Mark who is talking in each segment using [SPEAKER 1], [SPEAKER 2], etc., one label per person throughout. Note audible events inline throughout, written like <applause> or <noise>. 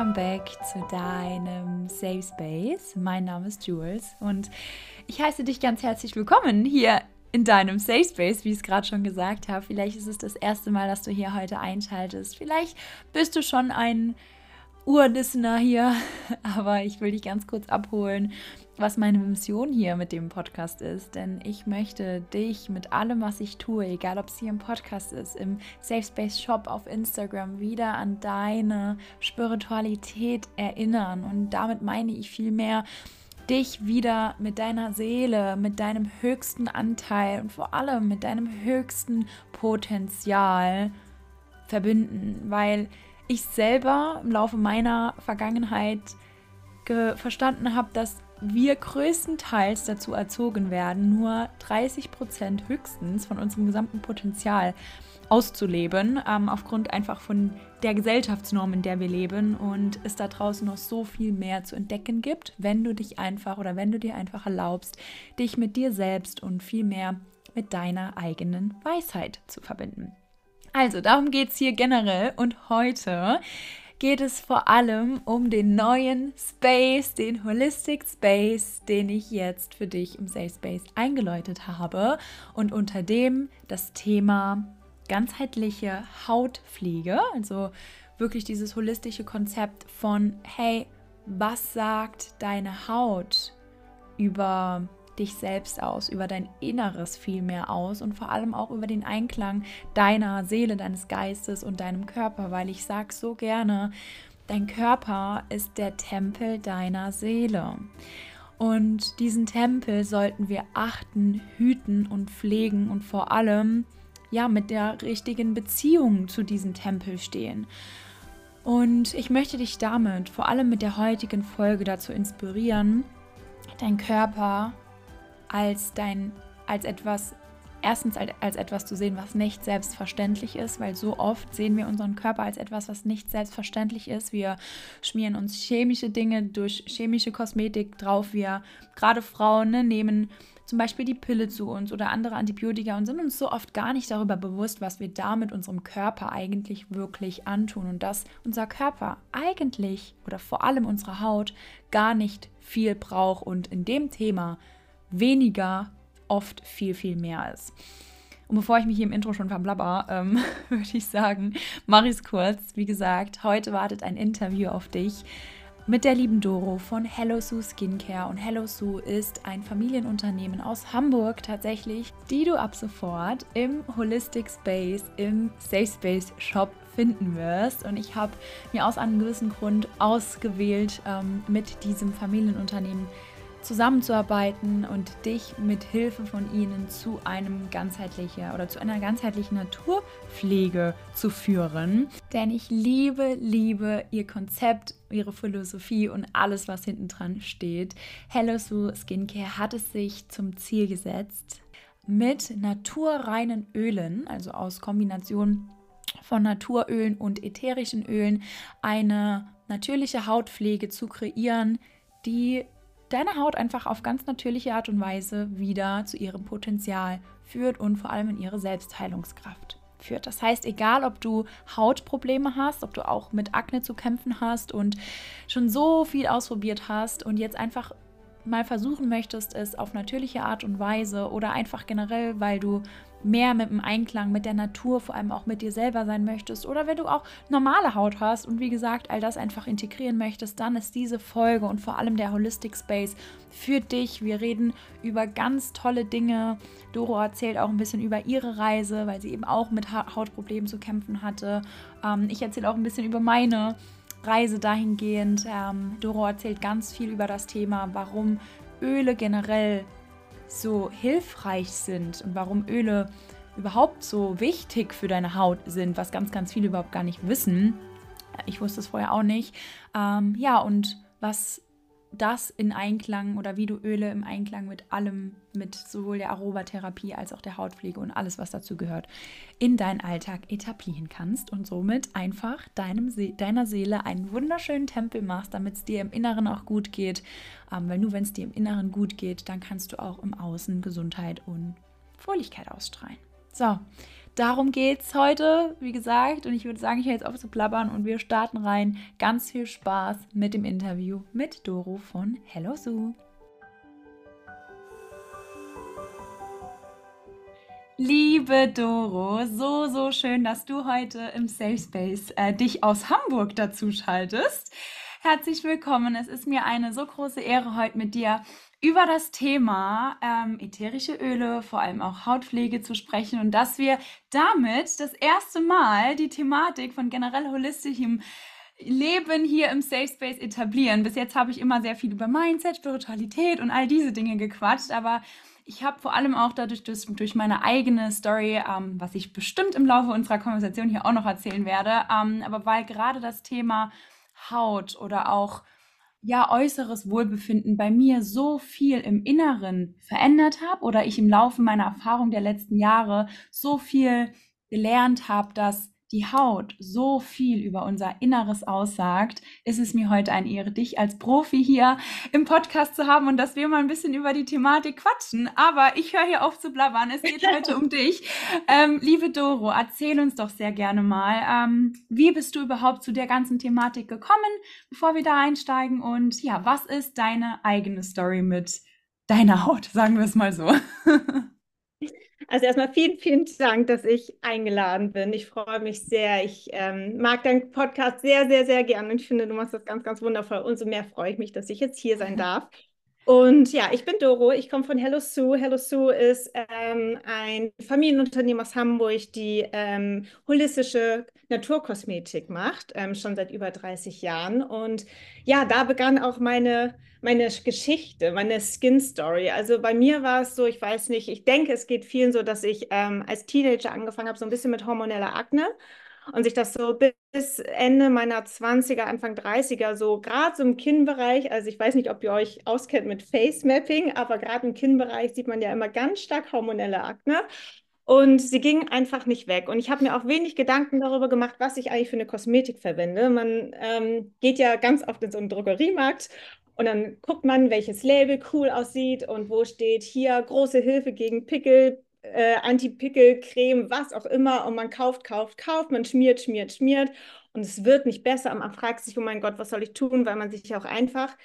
[SPEAKER 1] welcome back zu deinem Safe Space. Mein Name ist Jules und ich heiße dich ganz herzlich willkommen hier in deinem Safe Space, wie ich es gerade schon gesagt habe. Vielleicht ist es das erste Mal, dass du hier heute einschaltest. Vielleicht bist du schon ein Urlistener hier, <laughs> aber ich will dich ganz kurz abholen, was meine Mission hier mit dem Podcast ist. Denn ich möchte dich mit allem, was ich tue, egal ob es hier im Podcast ist, im Safe Space Shop auf Instagram, wieder an deine Spiritualität erinnern. Und damit meine ich vielmehr, dich wieder mit deiner Seele, mit deinem höchsten Anteil und vor allem mit deinem höchsten Potenzial verbinden, weil ich selber im Laufe meiner Vergangenheit verstanden habe, dass wir größtenteils dazu erzogen werden, nur 30 Prozent höchstens von unserem gesamten Potenzial auszuleben, ähm, aufgrund einfach von der Gesellschaftsnorm, in der wir leben und es da draußen noch so viel mehr zu entdecken gibt, wenn du dich einfach oder wenn du dir einfach erlaubst, dich mit dir selbst und viel mehr mit deiner eigenen Weisheit zu verbinden. Also, darum geht es hier generell. Und heute geht es vor allem um den neuen Space, den Holistic Space, den ich jetzt für dich im Safe Space eingeläutet habe. Und unter dem das Thema ganzheitliche Hautpflege, also wirklich dieses holistische Konzept von, hey, was sagt deine Haut über dich selbst aus, über dein Inneres viel mehr aus und vor allem auch über den Einklang deiner Seele, deines Geistes und deinem Körper, weil ich sage so gerne, dein Körper ist der Tempel deiner Seele. Und diesen Tempel sollten wir achten, hüten und pflegen und vor allem ja mit der richtigen Beziehung zu diesem Tempel stehen. Und ich möchte dich damit, vor allem mit der heutigen Folge, dazu inspirieren, dein Körper als dein, als etwas, erstens als, als etwas zu sehen, was nicht selbstverständlich ist, weil so oft sehen wir unseren Körper als etwas, was nicht selbstverständlich ist. Wir schmieren uns chemische Dinge durch chemische Kosmetik drauf. Wir, gerade Frauen, ne, nehmen zum Beispiel die Pille zu uns oder andere Antibiotika und sind uns so oft gar nicht darüber bewusst, was wir damit unserem Körper eigentlich wirklich antun und dass unser Körper eigentlich oder vor allem unsere Haut gar nicht viel braucht und in dem Thema weniger oft viel, viel mehr ist. Und bevor ich mich hier im Intro schon verblabber, ähm, <laughs> würde ich sagen, mach es kurz. Wie gesagt, heute wartet ein Interview auf dich mit der lieben Doro von Hello Sue Skincare. Und Hello Sue ist ein Familienunternehmen aus Hamburg tatsächlich, die du ab sofort im Holistic Space, im Safe Space Shop finden wirst. Und ich habe mir aus einem gewissen Grund ausgewählt, ähm, mit diesem Familienunternehmen zusammenzuarbeiten und dich mit Hilfe von ihnen zu einem ganzheitlichen oder zu einer ganzheitlichen Naturpflege zu führen. Denn ich liebe, liebe ihr Konzept, ihre Philosophie und alles, was hinten dran steht. Hello Sue Skincare hat es sich zum Ziel gesetzt, mit naturreinen Ölen, also aus Kombination von Naturölen und ätherischen Ölen, eine natürliche Hautpflege zu kreieren, die deine Haut einfach auf ganz natürliche Art und Weise wieder zu ihrem Potenzial führt und vor allem in ihre Selbstheilungskraft führt. Das heißt, egal ob du Hautprobleme hast, ob du auch mit Akne zu kämpfen hast und schon so viel ausprobiert hast und jetzt einfach mal versuchen möchtest, es auf natürliche Art und Weise oder einfach generell, weil du mehr mit dem Einklang mit der Natur, vor allem auch mit dir selber sein möchtest oder wenn du auch normale Haut hast und wie gesagt all das einfach integrieren möchtest, dann ist diese Folge und vor allem der Holistic Space für dich. Wir reden über ganz tolle Dinge. Doro erzählt auch ein bisschen über ihre Reise, weil sie eben auch mit Hautproblemen zu kämpfen hatte. Ähm, ich erzähle auch ein bisschen über meine Reise dahingehend. Ähm, Doro erzählt ganz viel über das Thema, warum Öle generell so hilfreich sind und warum Öle überhaupt so wichtig für deine Haut sind, was ganz, ganz viele überhaupt gar nicht wissen. Ich wusste es vorher auch nicht. Ähm, ja, und was das in Einklang oder wie du Öle im Einklang mit allem, mit sowohl der Aromatherapie als auch der Hautpflege und alles, was dazu gehört, in deinen Alltag etablieren kannst und somit einfach deinem See deiner Seele einen wunderschönen Tempel machst, damit es dir im Inneren auch gut geht. Ähm, weil nur wenn es dir im Inneren gut geht, dann kannst du auch im Außen Gesundheit und Fröhlichkeit ausstrahlen. So, darum geht es heute, wie gesagt. Und ich würde sagen, ich höre jetzt auf zu plappern und wir starten rein. Ganz viel Spaß mit dem Interview mit Doro von Hello Sue. Liebe Doro, so, so schön, dass du heute im Safe Space äh, dich aus Hamburg dazu schaltest. Herzlich willkommen. Es ist mir eine so große Ehre, heute mit dir über das Thema ähm, ätherische Öle, vor allem auch Hautpflege zu sprechen und dass wir damit das erste Mal die Thematik von generell holistischem Leben hier im Safe Space etablieren. Bis jetzt habe ich immer sehr viel über Mindset, Spiritualität und all diese Dinge gequatscht, aber ich habe vor allem auch dadurch durch, durch meine eigene Story, ähm, was ich bestimmt im Laufe unserer Konversation hier auch noch erzählen werde, ähm, aber weil gerade das Thema Haut oder auch ja, äußeres Wohlbefinden bei mir so viel im Inneren verändert habe oder ich im Laufe meiner Erfahrung der letzten Jahre so viel gelernt habe, dass die Haut so viel über unser Inneres aussagt, ist es mir heute eine Ehre, dich als Profi hier im Podcast zu haben und dass wir mal ein bisschen über die Thematik quatschen. Aber ich höre hier auf zu blabbern. Es geht <laughs> heute um dich. Ähm, liebe Doro, erzähl uns doch sehr gerne mal, ähm, wie bist du überhaupt zu der ganzen Thematik gekommen, bevor wir da einsteigen? Und ja, was ist deine eigene Story mit deiner Haut? Sagen wir es mal so. <laughs>
[SPEAKER 2] Also erstmal vielen, vielen Dank, dass ich eingeladen bin. Ich freue mich sehr. Ich ähm, mag deinen Podcast sehr, sehr, sehr gern und ich finde, du machst das ganz, ganz wundervoll. Umso mehr freue ich mich, dass ich jetzt hier sein darf. Und ja, ich bin Doro, ich komme von Hello Sue. Hello Sue ist ähm, ein Familienunternehmen aus Hamburg, die ähm, holistische Naturkosmetik macht, ähm, schon seit über 30 Jahren. Und ja, da begann auch meine, meine Geschichte, meine Skin Story. Also bei mir war es so, ich weiß nicht, ich denke, es geht vielen so, dass ich ähm, als Teenager angefangen habe, so ein bisschen mit hormoneller Akne und sich das so bis Ende meiner 20er, Anfang 30er, so gerade so im Kinnbereich, also ich weiß nicht, ob ihr euch auskennt mit Face Mapping, aber gerade im Kinnbereich sieht man ja immer ganz stark hormonelle Akne. Und sie ging einfach nicht weg. Und ich habe mir auch wenig Gedanken darüber gemacht, was ich eigentlich für eine Kosmetik verwende. Man ähm, geht ja ganz oft in so einen Drogeriemarkt und dann guckt man, welches Label cool aussieht und wo steht hier große Hilfe gegen Pickel, äh, Anti-Pickel-Creme, was auch immer. Und man kauft, kauft, kauft, man schmiert, schmiert, schmiert. Und es wird nicht besser. Und man fragt sich, oh mein Gott, was soll ich tun? Weil man sich ja auch einfach,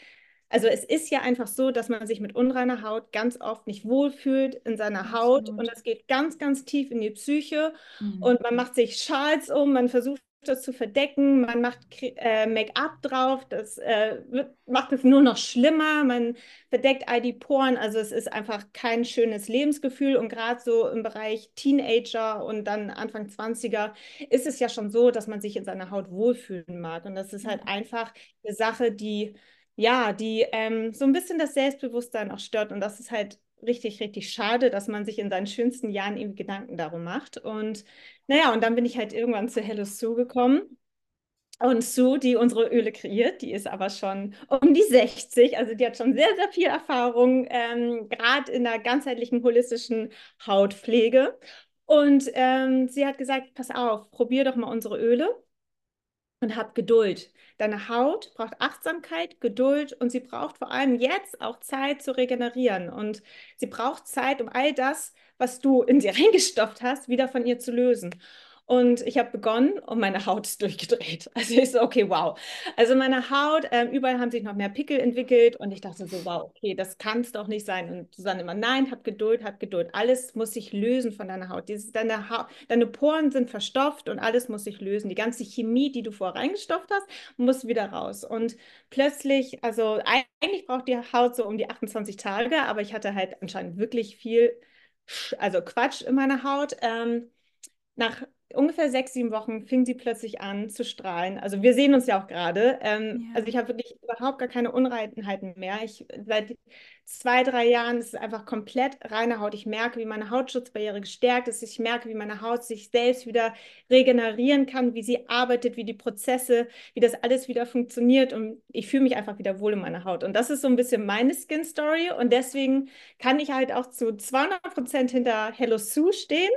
[SPEAKER 2] also es ist ja einfach so, dass man sich mit unreiner Haut ganz oft nicht wohlfühlt in seiner Haut. Und das geht ganz, ganz tief in die Psyche. Mhm. Und man macht sich Schals um, man versucht das zu verdecken. Man macht äh, Make-up drauf, das äh, wird, macht es nur noch schlimmer. Man verdeckt all die Poren. Also es ist einfach kein schönes Lebensgefühl. Und gerade so im Bereich Teenager und dann Anfang 20er ist es ja schon so, dass man sich in seiner Haut wohlfühlen mag. Und das ist halt einfach eine Sache, die ja, die ähm, so ein bisschen das Selbstbewusstsein auch stört. Und das ist halt richtig, richtig schade, dass man sich in seinen schönsten Jahren irgendwie Gedanken darum macht. Und naja, und dann bin ich halt irgendwann zu Hello Sue gekommen. Und Sue, die unsere Öle kreiert, die ist aber schon um die 60, also die hat schon sehr, sehr viel Erfahrung, ähm, gerade in der ganzheitlichen holistischen Hautpflege. Und ähm, sie hat gesagt, pass auf, probier doch mal unsere Öle und hab Geduld. Deine Haut braucht Achtsamkeit, Geduld und sie braucht vor allem jetzt auch Zeit zu regenerieren. Und sie braucht Zeit, um all das, was du in sie <laughs> reingestopft hast, wieder von ihr zu lösen. Und ich habe begonnen und meine Haut ist <laughs> durchgedreht. Also ich so, okay, wow. Also meine Haut, äh, überall haben sich noch mehr Pickel entwickelt und ich dachte so, wow, okay, das kann es doch nicht sein. Und Susanne immer, nein, hab Geduld, hab Geduld. Alles muss sich lösen von deiner Haut. Dieses, deine, ha deine Poren sind verstopft und alles muss sich lösen. Die ganze Chemie, die du vorher reingestopft hast, muss wieder raus. Und plötzlich, also eigentlich braucht die Haut so um die 28 Tage, aber ich hatte halt anscheinend wirklich viel, also Quatsch in meiner Haut. Ähm, nach ungefähr sechs, sieben Wochen fing sie plötzlich an zu strahlen. Also wir sehen uns ja auch gerade. Ähm, ja. Also ich habe wirklich überhaupt gar keine Unreinheiten mehr. Ich, seit zwei, drei Jahren ist es einfach komplett reine Haut. Ich merke, wie meine Hautschutzbarriere gestärkt ist. Ich merke, wie meine Haut sich selbst wieder regenerieren kann, wie sie arbeitet, wie die Prozesse, wie das alles wieder funktioniert. Und ich fühle mich einfach wieder wohl in meiner Haut. Und das ist so ein bisschen meine Skin Story. Und deswegen kann ich halt auch zu 200 Prozent hinter Hello Sue stehen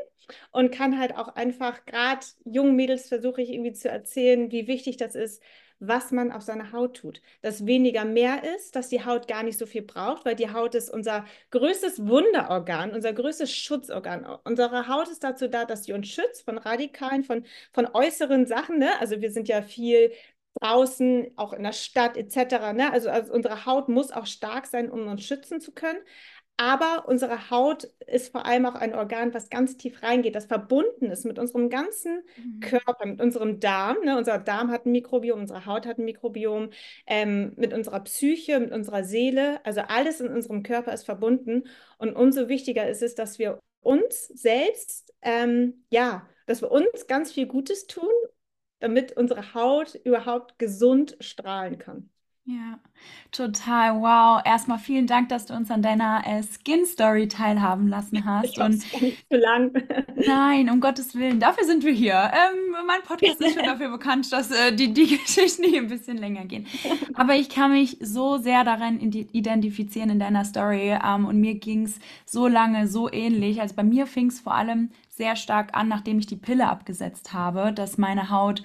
[SPEAKER 2] und kann halt auch einfach gerade jungen Mädels versuche ich irgendwie zu erzählen, wie wichtig das ist, was man auf seine Haut tut. Dass weniger mehr ist, dass die Haut gar nicht so viel braucht, weil die Haut ist unser größtes Wunderorgan, unser größtes Schutzorgan. Unsere Haut ist dazu da, dass sie uns schützt von Radikalen, von, von äußeren Sachen. Ne? Also wir sind ja viel draußen, auch in der Stadt etc. Ne? Also, also unsere Haut muss auch stark sein, um uns schützen zu können. Aber unsere Haut ist vor allem auch ein Organ, was ganz tief reingeht, das verbunden ist mit unserem ganzen mhm. Körper, mit unserem Darm. Ne? Unser Darm hat ein Mikrobiom, unsere Haut hat ein Mikrobiom, ähm, mit unserer Psyche, mit unserer Seele. Also alles in unserem Körper ist verbunden. Und umso wichtiger ist es, dass wir uns selbst, ähm, ja, dass wir uns ganz viel Gutes tun, damit unsere Haut überhaupt gesund strahlen kann.
[SPEAKER 1] Ja, total. Wow. Erstmal vielen Dank, dass du uns an deiner äh, Skin Story teilhaben lassen <laughs> hast.
[SPEAKER 2] Ich und nicht zu lang. <laughs>
[SPEAKER 1] nein, um Gottes Willen, dafür sind wir hier. Ähm, mein Podcast ist schon <laughs> dafür bekannt, dass äh, die, die Geschichten hier ein bisschen länger gehen. Aber ich kann mich so sehr daran identifizieren in deiner Story. Ähm, und mir ging es so lange so ähnlich. Also bei mir fing es vor allem sehr stark an, nachdem ich die Pille abgesetzt habe, dass meine Haut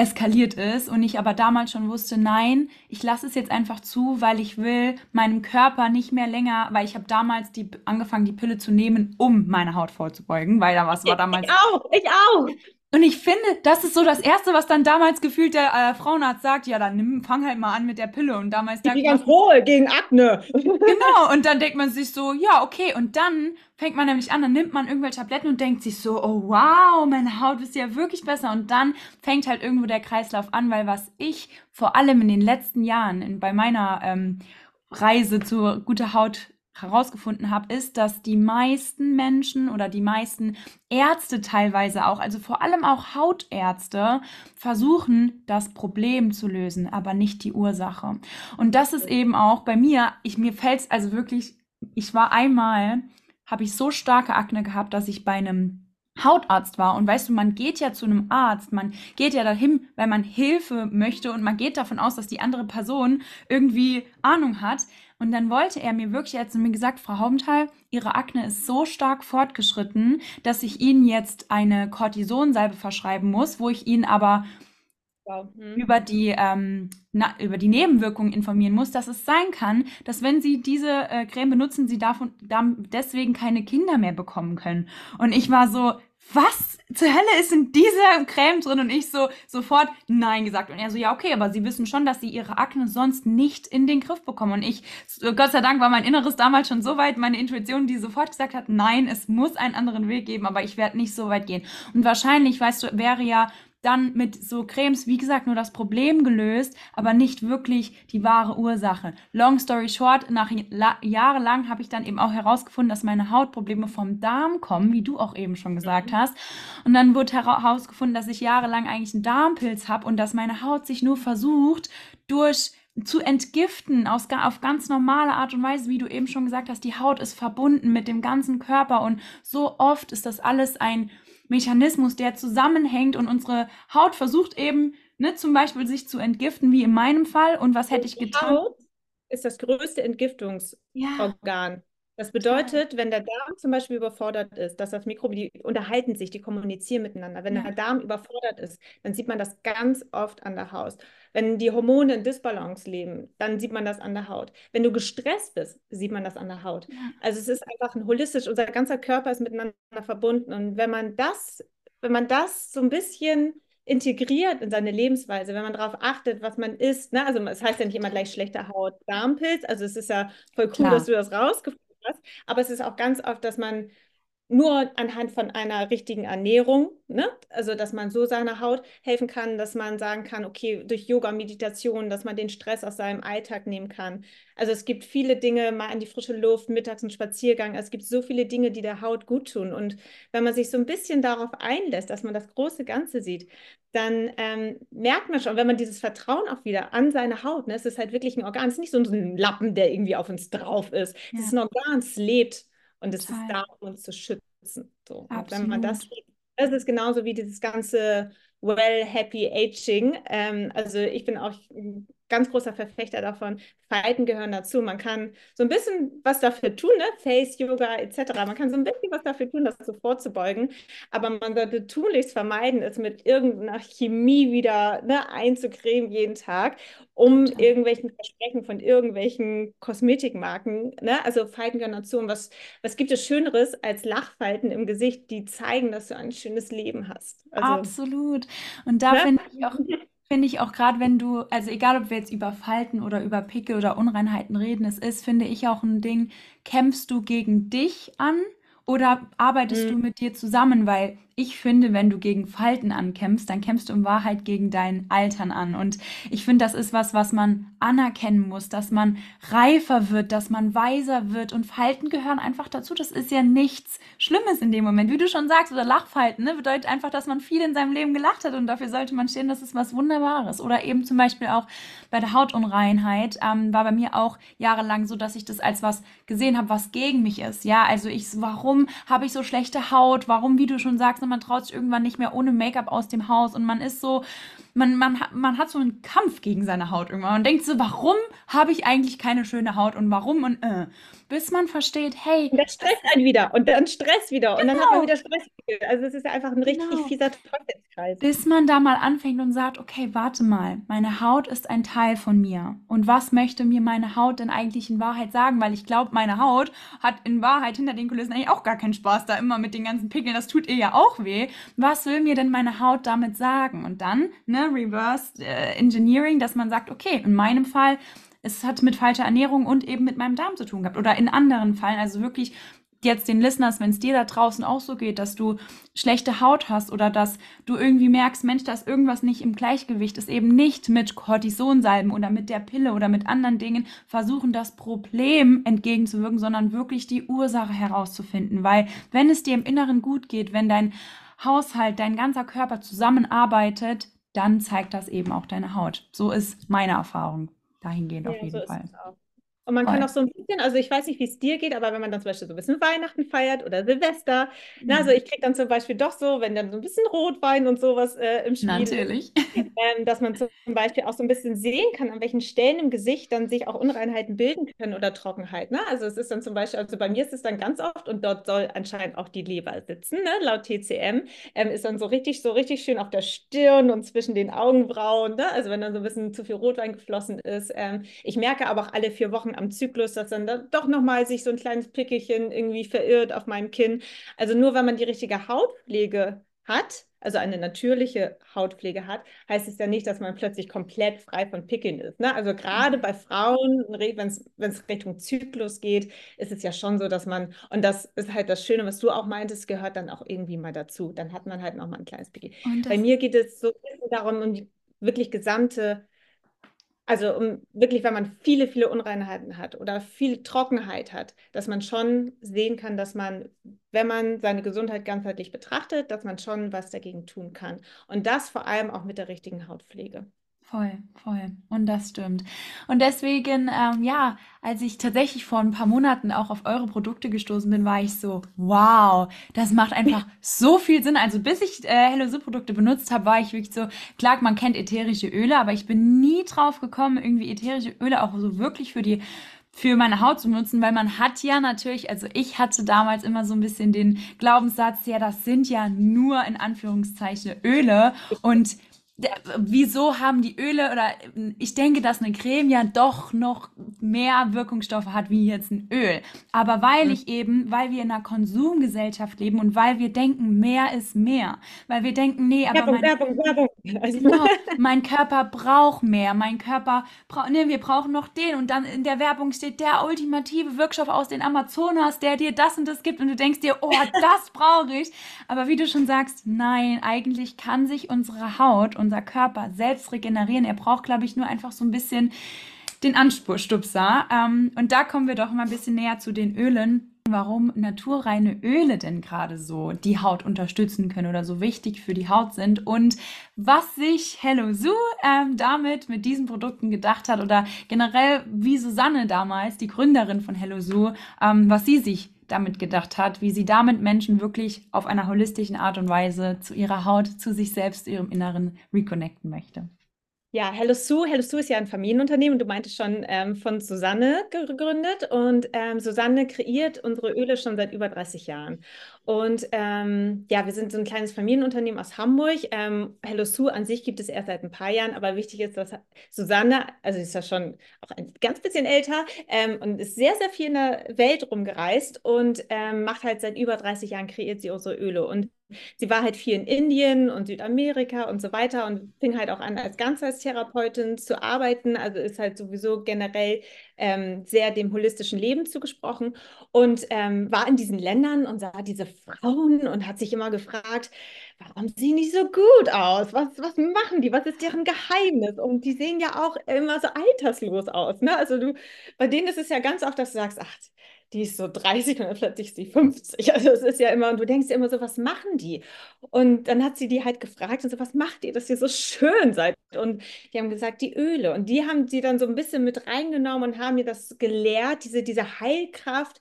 [SPEAKER 1] eskaliert ist und ich aber damals schon wusste, nein, ich lasse es jetzt einfach zu, weil ich will meinem Körper nicht mehr länger, weil ich habe damals die, angefangen, die Pille zu nehmen, um meine Haut vorzubeugen, weil da was war damals.
[SPEAKER 2] Ich auch, ich auch.
[SPEAKER 1] Und ich finde, das ist so das Erste, was dann damals gefühlt der äh, Frauenarzt sagt, ja, dann nimm, fang halt mal an mit der Pille. Und damals
[SPEAKER 2] Die ganz wohl gegen Akne. <laughs>
[SPEAKER 1] Genau, und dann denkt man sich so, ja, okay. Und dann fängt man nämlich an, dann nimmt man irgendwelche Tabletten und denkt sich so, oh wow, meine Haut ist ja wirklich besser. Und dann fängt halt irgendwo der Kreislauf an, weil was ich vor allem in den letzten Jahren in, bei meiner ähm, Reise zur gute Haut herausgefunden habe, ist, dass die meisten Menschen oder die meisten Ärzte teilweise auch, also vor allem auch Hautärzte, versuchen, das Problem zu lösen, aber nicht die Ursache. Und das ist eben auch bei mir, ich, mir fällt es also wirklich, ich war einmal, habe ich so starke Akne gehabt, dass ich bei einem Hautarzt war. Und weißt du, man geht ja zu einem Arzt, man geht ja dahin, weil man Hilfe möchte und man geht davon aus, dass die andere Person irgendwie Ahnung hat. Und dann wollte er mir wirklich, er hat mir gesagt, Frau Haubenthal, Ihre Akne ist so stark fortgeschritten, dass ich Ihnen jetzt eine Cortisonsalbe verschreiben muss, wo ich Ihnen aber hm. über, die, ähm, na, über die Nebenwirkungen informieren muss, dass es sein kann, dass wenn Sie diese äh, Creme benutzen, Sie davon, deswegen keine Kinder mehr bekommen können. Und ich war so, was zur Hölle ist in dieser Creme drin? Und ich so sofort Nein gesagt. Und er so, ja, okay, aber sie wissen schon, dass sie ihre Akne sonst nicht in den Griff bekommen. Und ich, Gott sei Dank war mein Inneres damals schon so weit, meine Intuition, die sofort gesagt hat, nein, es muss einen anderen Weg geben, aber ich werde nicht so weit gehen. Und wahrscheinlich, weißt du, wäre ja dann mit so Cremes, wie gesagt, nur das Problem gelöst, aber nicht wirklich die wahre Ursache. Long story short, nach jahrelang habe ich dann eben auch herausgefunden, dass meine Hautprobleme vom Darm kommen, wie du auch eben schon gesagt mhm. hast. Und dann wurde herausgefunden, dass ich jahrelang eigentlich einen Darmpilz habe und dass meine Haut sich nur versucht, durch zu entgiften aus, auf ganz normale Art und Weise, wie du eben schon gesagt hast, die Haut ist verbunden mit dem ganzen Körper und so oft ist das alles ein Mechanismus, der zusammenhängt und unsere Haut versucht eben, ne, zum Beispiel sich zu entgiften, wie in meinem Fall. Und was hätte ich getan? Haut
[SPEAKER 2] ist das größte Entgiftungsorgan. Ja. Das bedeutet, wenn der Darm zum Beispiel überfordert ist, dass das Mikroben, die unterhalten sich, die kommunizieren miteinander. Wenn ja. der Darm überfordert ist, dann sieht man das ganz oft an der Haut. Wenn die Hormone in Disbalance leben, dann sieht man das an der Haut. Wenn du gestresst bist, sieht man das an der Haut. Ja. Also es ist einfach ein holistisch, unser ganzer Körper ist miteinander verbunden. Und wenn man das, wenn man das so ein bisschen integriert in seine Lebensweise, wenn man darauf achtet, was man isst. Ne? Also es heißt ja nicht immer gleich schlechte Haut, Darmpilz. Also es ist ja voll cool, Klar. dass du das rausgefunden hast. Aber es ist auch ganz oft, dass man nur anhand von einer richtigen Ernährung, ne? also dass man so seiner Haut helfen kann, dass man sagen kann, okay, durch Yoga, Meditation, dass man den Stress aus seinem Alltag nehmen kann. Also es gibt viele Dinge, mal in die frische Luft, mittags ein Spaziergang, es gibt so viele Dinge, die der Haut gut tun. Und wenn man sich so ein bisschen darauf einlässt, dass man das große Ganze sieht, dann ähm, merkt man schon, wenn man dieses Vertrauen auch wieder an seine Haut, ne, es ist halt wirklich ein Organ, es ist nicht so ein Lappen, der irgendwie auf uns drauf ist. Ja. Es ist ein Organ, es lebt und es ist da, um uns zu schützen. So. Und wenn man das, das ist genauso wie dieses ganze Well, Happy Aging. Ähm, also ich bin auch ganz großer Verfechter davon. Falten gehören dazu. Man kann so ein bisschen was dafür tun, ne? Face Yoga etc. Man kann so ein bisschen was dafür tun, das so vorzubeugen. Aber man sollte tunlichst vermeiden, es mit irgendeiner Chemie wieder ne, einzucremen jeden Tag, um Total. irgendwelchen Versprechen von irgendwelchen Kosmetikmarken. Ne? Also Falten gehören dazu. Und was, was gibt es Schöneres als Lachfalten im Gesicht, die zeigen, dass du ein schönes Leben hast?
[SPEAKER 1] Also, Absolut. Und da ne? finde ich auch <laughs> finde ich auch gerade, wenn du, also egal ob wir jetzt über Falten oder über Pickel oder Unreinheiten reden, es ist, finde ich auch ein Ding, kämpfst du gegen dich an oder arbeitest mhm. du mit dir zusammen? Weil ich finde, wenn du gegen Falten ankämpfst, dann kämpfst du in Wahrheit gegen dein Altern an. Und ich finde, das ist was, was man anerkennen muss, dass man reifer wird, dass man weiser wird. Und Falten gehören einfach dazu. Das ist ja nichts Schlimmes in dem Moment. Wie du schon sagst, oder Lachfalten, ne, bedeutet einfach, dass man viel in seinem Leben gelacht hat. Und dafür sollte man stehen, das ist was Wunderbares. Oder eben zum Beispiel auch bei der Hautunreinheit ähm, war bei mir auch jahrelang so, dass ich das als was gesehen habe, was gegen mich ist. Ja, also ich, warum habe ich so schlechte Haut? Warum, wie du schon sagst, man traut sich irgendwann nicht mehr ohne Make-up aus dem Haus und man ist so, man, man, man hat so einen Kampf gegen seine Haut irgendwann. Man denkt so, warum habe ich eigentlich keine schöne Haut und warum und äh bis man versteht, hey.
[SPEAKER 2] Und das stresst einen wieder und dann Stress wieder genau. und dann hat man genau. wieder Stress. Also es ist ja einfach ein richtig genau. fieser Teufelskreis.
[SPEAKER 1] Bis man da mal anfängt und sagt, okay, warte mal, meine Haut ist ein Teil von mir. Und was möchte mir meine Haut denn eigentlich in Wahrheit sagen? Weil ich glaube, meine Haut hat in Wahrheit hinter den Kulissen eigentlich auch gar keinen Spaß da immer mit den ganzen Pickeln. Das tut ihr ja auch weh. Was will mir denn meine Haut damit sagen? Und dann, ne, Reverse äh, Engineering, dass man sagt, okay, in meinem Fall es hat mit falscher Ernährung und eben mit meinem Darm zu tun gehabt. Oder in anderen Fällen, also wirklich jetzt den Listeners, wenn es dir da draußen auch so geht, dass du schlechte Haut hast oder dass du irgendwie merkst, Mensch, da ist irgendwas nicht im Gleichgewicht, ist eben nicht mit Cortisonsalben oder mit der Pille oder mit anderen Dingen versuchen, das Problem entgegenzuwirken, sondern wirklich die Ursache herauszufinden. Weil wenn es dir im Inneren gut geht, wenn dein Haushalt, dein ganzer Körper zusammenarbeitet, dann zeigt das eben auch deine Haut. So ist meine Erfahrung dahingehend ja, auf jeden so Fall.
[SPEAKER 2] Und man Voll. kann auch so ein bisschen, also ich weiß nicht, wie es dir geht, aber wenn man dann zum Beispiel so ein bisschen Weihnachten feiert oder Silvester, mhm. na, also ich kriege dann zum Beispiel doch so, wenn dann so ein bisschen Rotwein und sowas äh, im Spiel
[SPEAKER 1] Natürlich.
[SPEAKER 2] Ist, <laughs> ähm, dass man zum Beispiel auch so ein bisschen sehen kann, an welchen Stellen im Gesicht dann sich auch Unreinheiten bilden können oder Trockenheit. Ne? Also es ist dann zum Beispiel, also bei mir ist es dann ganz oft und dort soll anscheinend auch die Leber sitzen, ne? laut TCM, ähm, ist dann so richtig, so richtig schön auf der Stirn und zwischen den Augenbrauen, ne? also wenn dann so ein bisschen zu viel Rotwein geflossen ist. Ähm, ich merke aber auch alle vier Wochen am Zyklus, dass dann da doch nochmal sich so ein kleines Pickelchen irgendwie verirrt auf meinem Kinn. Also nur wenn man die richtige Hautpflege hat, also eine natürliche Hautpflege hat, heißt es ja nicht, dass man plötzlich komplett frei von Pickeln ist. Ne? Also gerade bei Frauen, wenn es Richtung Zyklus geht, ist es ja schon so, dass man, und das ist halt das Schöne, was du auch meintest, gehört dann auch irgendwie mal dazu. Dann hat man halt nochmal ein kleines Pickel. Bei mir geht es so darum, um die wirklich gesamte also um wirklich, wenn man viele, viele Unreinheiten hat oder viel Trockenheit hat, dass man schon sehen kann, dass man, wenn man seine Gesundheit ganzheitlich betrachtet, dass man schon was dagegen tun kann. Und das vor allem auch mit der richtigen Hautpflege.
[SPEAKER 1] Voll, voll. Und das stimmt. Und deswegen, ähm, ja, als ich tatsächlich vor ein paar Monaten auch auf eure Produkte gestoßen bin, war ich so, wow, das macht einfach <laughs> so viel Sinn. Also bis ich äh, Hello Sue Produkte benutzt habe, war ich wirklich so, klar, man kennt ätherische Öle, aber ich bin nie drauf gekommen, irgendwie ätherische Öle auch so wirklich für die für meine Haut zu benutzen, weil man hat ja natürlich, also ich hatte damals immer so ein bisschen den Glaubenssatz, ja, das sind ja nur in Anführungszeichen Öle und wieso haben die Öle oder ich denke, dass eine Creme ja doch noch mehr Wirkungsstoffe hat wie jetzt ein Öl. Aber weil mhm. ich eben, weil wir in einer Konsumgesellschaft leben und weil wir denken, mehr ist mehr. Weil wir denken, nee, aber
[SPEAKER 2] Werbung,
[SPEAKER 1] mein,
[SPEAKER 2] Werbung, Werbung.
[SPEAKER 1] Genau, mein Körper braucht mehr. Mein Körper braucht, nee, wir brauchen noch den. Und dann in der Werbung steht der ultimative Wirkstoff aus den Amazonas, der dir das und das gibt. Und du denkst dir, oh, das brauche ich. Aber wie du schon sagst, nein, eigentlich kann sich unsere Haut und unser Körper selbst regenerieren. Er braucht, glaube ich, nur einfach so ein bisschen den Anspurstupser. Ähm, und da kommen wir doch mal ein bisschen näher zu den Ölen warum naturreine Öle denn gerade so die Haut unterstützen können oder so wichtig für die Haut sind und was sich Hello Sue ähm, damit mit diesen Produkten gedacht hat oder generell wie Susanne damals, die Gründerin von Hello Sue, ähm, was sie sich damit gedacht hat, wie sie damit Menschen wirklich auf einer holistischen Art und Weise zu ihrer Haut, zu sich selbst, zu ihrem Inneren reconnecten möchte.
[SPEAKER 2] Ja, Hello Sue. Hello Sue ist ja ein Familienunternehmen. Du meintest schon ähm, von Susanne gegründet. Und ähm, Susanne kreiert unsere Öle schon seit über 30 Jahren. Und ähm, ja, wir sind so ein kleines Familienunternehmen aus Hamburg. Ähm, Hello Sue an sich gibt es erst seit ein paar Jahren, aber wichtig ist, dass Susanne, also sie ist ja schon auch ein ganz bisschen älter ähm, und ist sehr, sehr viel in der Welt rumgereist und ähm, macht halt seit über 30 Jahren, kreiert sie unsere Öle. Und sie war halt viel in Indien und Südamerika und so weiter und fing halt auch an, als Ganzheitstherapeutin zu arbeiten. Also ist halt sowieso generell ähm, sehr dem holistischen Leben zugesprochen und ähm, war in diesen Ländern und sah diese Frauen und hat sich immer gefragt, warum sehen die so gut aus? Was, was machen die? Was ist deren Geheimnis? Und die sehen ja auch immer so alterslos aus. Ne? Also du, bei denen ist es ja ganz oft, dass du sagst, ach, die ist so 30 und dann plötzlich ist sie 50. Also es ist ja immer, und du denkst dir immer so, was machen die? Und dann hat sie die halt gefragt und so, was macht ihr, dass ihr so schön seid? Und die haben gesagt, die Öle. Und die haben sie dann so ein bisschen mit reingenommen und haben mir das gelehrt, diese, diese Heilkraft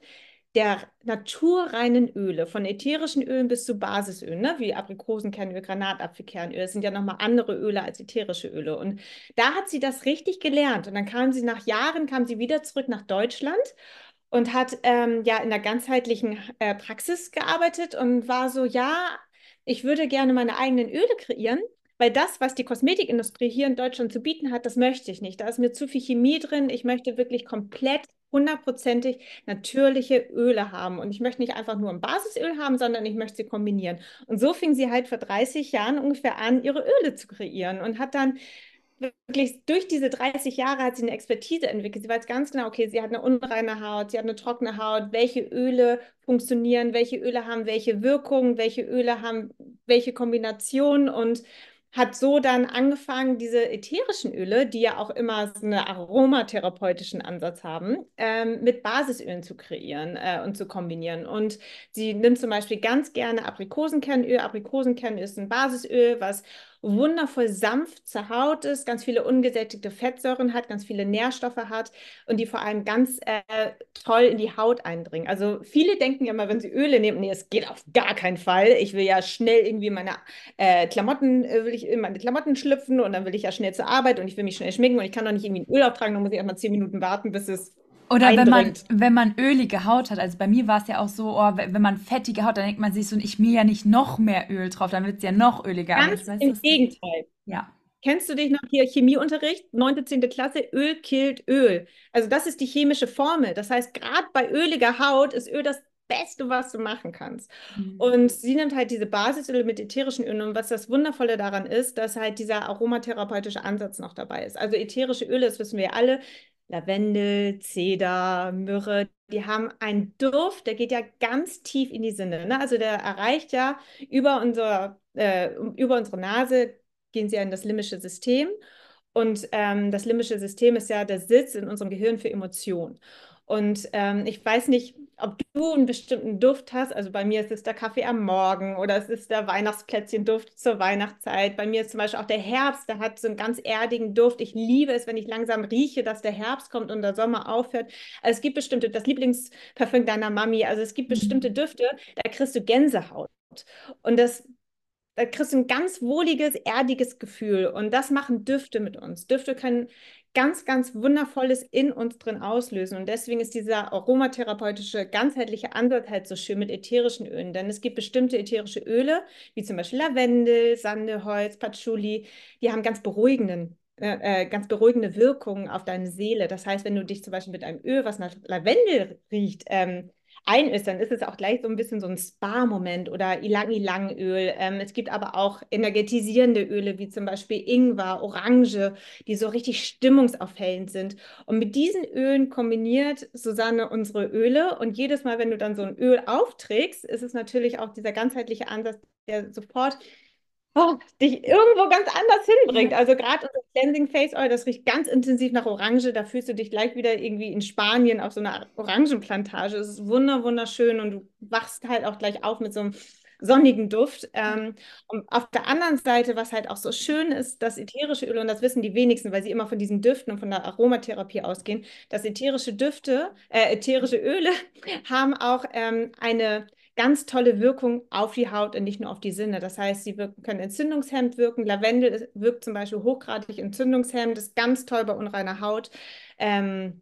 [SPEAKER 2] der naturreinen Öle, von ätherischen Ölen bis zu Basisölen, ne? wie Aprikosenkernöl, Granatapfelkernöl. Das sind ja nochmal andere Öle als ätherische Öle. Und da hat sie das richtig gelernt. Und dann kam sie nach Jahren, kam sie wieder zurück nach Deutschland und hat ähm, ja in der ganzheitlichen äh, Praxis gearbeitet und war so, ja, ich würde gerne meine eigenen Öle kreieren, weil das, was die Kosmetikindustrie hier in Deutschland zu bieten hat, das möchte ich nicht. Da ist mir zu viel Chemie drin. Ich möchte wirklich komplett hundertprozentig natürliche Öle haben. Und ich möchte nicht einfach nur ein Basisöl haben, sondern ich möchte sie kombinieren. Und so fing sie halt vor 30 Jahren ungefähr an, ihre Öle zu kreieren und hat dann wirklich durch diese 30 Jahre hat sie eine Expertise entwickelt. Sie weiß ganz genau, okay, sie hat eine unreine Haut, sie hat eine trockene Haut, welche Öle funktionieren, welche Öle haben welche Wirkung, welche Öle haben welche Kombination und hat so dann angefangen, diese ätherischen Öle, die ja auch immer so einen aromatherapeutischen Ansatz haben, ähm, mit Basisölen zu kreieren äh, und zu kombinieren. Und sie nimmt zum Beispiel ganz gerne Aprikosenkernöl. Aprikosenkernöl ist ein Basisöl, was wundervoll sanft zur Haut ist, ganz viele ungesättigte Fettsäuren hat, ganz viele Nährstoffe hat und die vor allem ganz äh, toll in die Haut eindringen. Also viele denken ja immer, wenn sie Öle nehmen, nee, es geht auf gar keinen Fall. Ich will ja schnell irgendwie meine äh, Klamotten, äh, will ich in meine Klamotten schlüpfen und dann will ich ja schnell zur Arbeit und ich will mich schnell schminken und ich kann doch nicht irgendwie ein Öl auftragen, dann muss ich erstmal zehn Minuten warten, bis es
[SPEAKER 1] oder wenn man, wenn man ölige Haut hat, also bei mir war es ja auch so, oh, wenn man fettige Haut, dann denkt man sich so, ich mir ja nicht noch mehr Öl drauf, dann wird es ja noch öliger.
[SPEAKER 2] Ganz weißt, im Gegenteil. Ja. Kennst du dich noch hier Chemieunterricht, 9., 10. Klasse, Öl killt Öl. Also das ist die chemische Formel. Das heißt, gerade bei öliger Haut ist Öl das Beste, was du machen kannst. Mhm. Und sie nimmt halt diese Basisöle mit ätherischen Ölen. Und was das Wundervolle daran ist, dass halt dieser aromatherapeutische Ansatz noch dabei ist. Also ätherische Öle, das wissen wir alle, Lavendel, Zeder, Myrrhe, die haben einen Duft, der geht ja ganz tief in die Sinne. Ne? Also der erreicht ja über, unser, äh, über unsere Nase, gehen sie ja in das limbische System. Und ähm, das limbische System ist ja der Sitz in unserem Gehirn für Emotionen. Und ähm, ich weiß nicht, ob du einen bestimmten Duft hast. Also bei mir ist es der Kaffee am Morgen oder es ist der Weihnachtsplätzchenduft zur Weihnachtszeit. Bei mir ist zum Beispiel auch der Herbst, der hat so einen ganz erdigen Duft. Ich liebe es, wenn ich langsam rieche, dass der Herbst kommt und der Sommer aufhört. Also es gibt bestimmte, das Lieblingsparfüm deiner Mami, also es gibt bestimmte Düfte, da kriegst du Gänsehaut. Und das da kriegst du ein ganz wohliges, erdiges Gefühl. Und das machen Düfte mit uns. Düfte können ganz, ganz Wundervolles in uns drin auslösen. Und deswegen ist dieser aromatherapeutische, ganzheitliche Ansatz halt so schön mit ätherischen Ölen. Denn es gibt bestimmte ätherische Öle, wie zum Beispiel Lavendel, Sandeholz, Patchouli, die haben ganz beruhigenden äh, äh, ganz beruhigende Wirkungen auf deine Seele. Das heißt, wenn du dich zum Beispiel mit einem Öl, was nach Lavendel riecht, ähm, ein ist, dann ist es auch gleich so ein bisschen so ein Spa-Moment oder Ilang-Ilang-Öl. Ähm, es gibt aber auch energetisierende Öle, wie zum Beispiel Ingwer, Orange, die so richtig stimmungsaufhellend sind. Und mit diesen Ölen kombiniert Susanne unsere Öle. Und jedes Mal, wenn du dann so ein Öl aufträgst, ist es natürlich auch dieser ganzheitliche Ansatz, der sofort dich irgendwo ganz anders hinbringt. Also gerade unser Cleansing Face Oil, das riecht ganz intensiv nach Orange. Da fühlst du dich gleich wieder irgendwie in Spanien auf so einer Orangenplantage. Es ist wunder, wunderschön und du wachst halt auch gleich auf mit so einem sonnigen Duft. Ähm, und auf der anderen Seite, was halt auch so schön ist, das ätherische Öl, und das wissen die wenigsten, weil sie immer von diesen Düften und von der Aromatherapie ausgehen, dass ätherische Düfte, äh, ätherische Öle <laughs> haben auch ähm, eine ganz tolle Wirkung auf die Haut und nicht nur auf die Sinne. Das heißt, sie wirken, können entzündungshemmend wirken. Lavendel wirkt zum Beispiel hochgradig entzündungshemmend, ist ganz toll bei unreiner Haut. Ähm,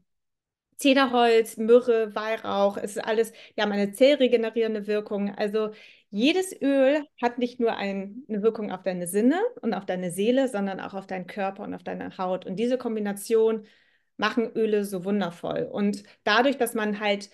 [SPEAKER 2] Zederholz, Myrrhe, Weihrauch, es ist alles, die haben eine zellregenerierende Wirkung. Also jedes Öl hat nicht nur ein, eine Wirkung auf deine Sinne und auf deine Seele, sondern auch auf deinen Körper und auf deine Haut. Und diese Kombination machen Öle so wundervoll. Und dadurch, dass man halt,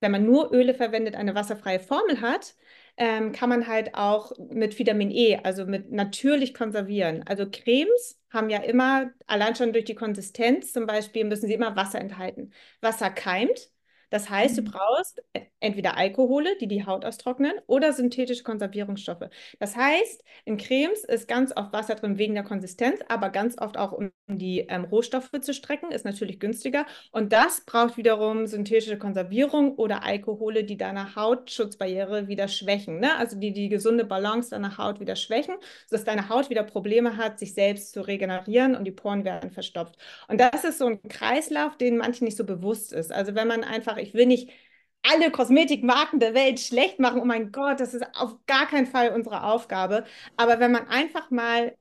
[SPEAKER 2] wenn man nur Öle verwendet, eine wasserfreie Formel hat, ähm, kann man halt auch mit Vitamin E, also mit natürlich konservieren. Also Cremes haben ja immer, allein schon durch die Konsistenz zum Beispiel, müssen sie immer Wasser enthalten. Wasser keimt. Das heißt, du mhm. brauchst e, entweder Alkohole, die die Haut austrocknen, oder synthetische Konservierungsstoffe. Das heißt, in Cremes ist ganz oft Wasser drin wegen der Konsistenz, aber ganz oft auch, um die ähm, Rohstoffe zu strecken, ist natürlich günstiger. Und das braucht wiederum synthetische Konservierung oder Alkohole, die deine Hautschutzbarriere wieder schwächen. Ne? Also die die gesunde Balance deiner Haut wieder schwächen, sodass deine Haut wieder Probleme hat, sich selbst zu regenerieren und die Poren werden verstopft. Und das ist so ein Kreislauf, den manchen nicht so bewusst ist. Also wenn man einfach ich will nicht alle Kosmetikmarken der Welt schlecht machen. Oh mein Gott, das ist auf gar keinen Fall unsere Aufgabe. Aber wenn man einfach mal,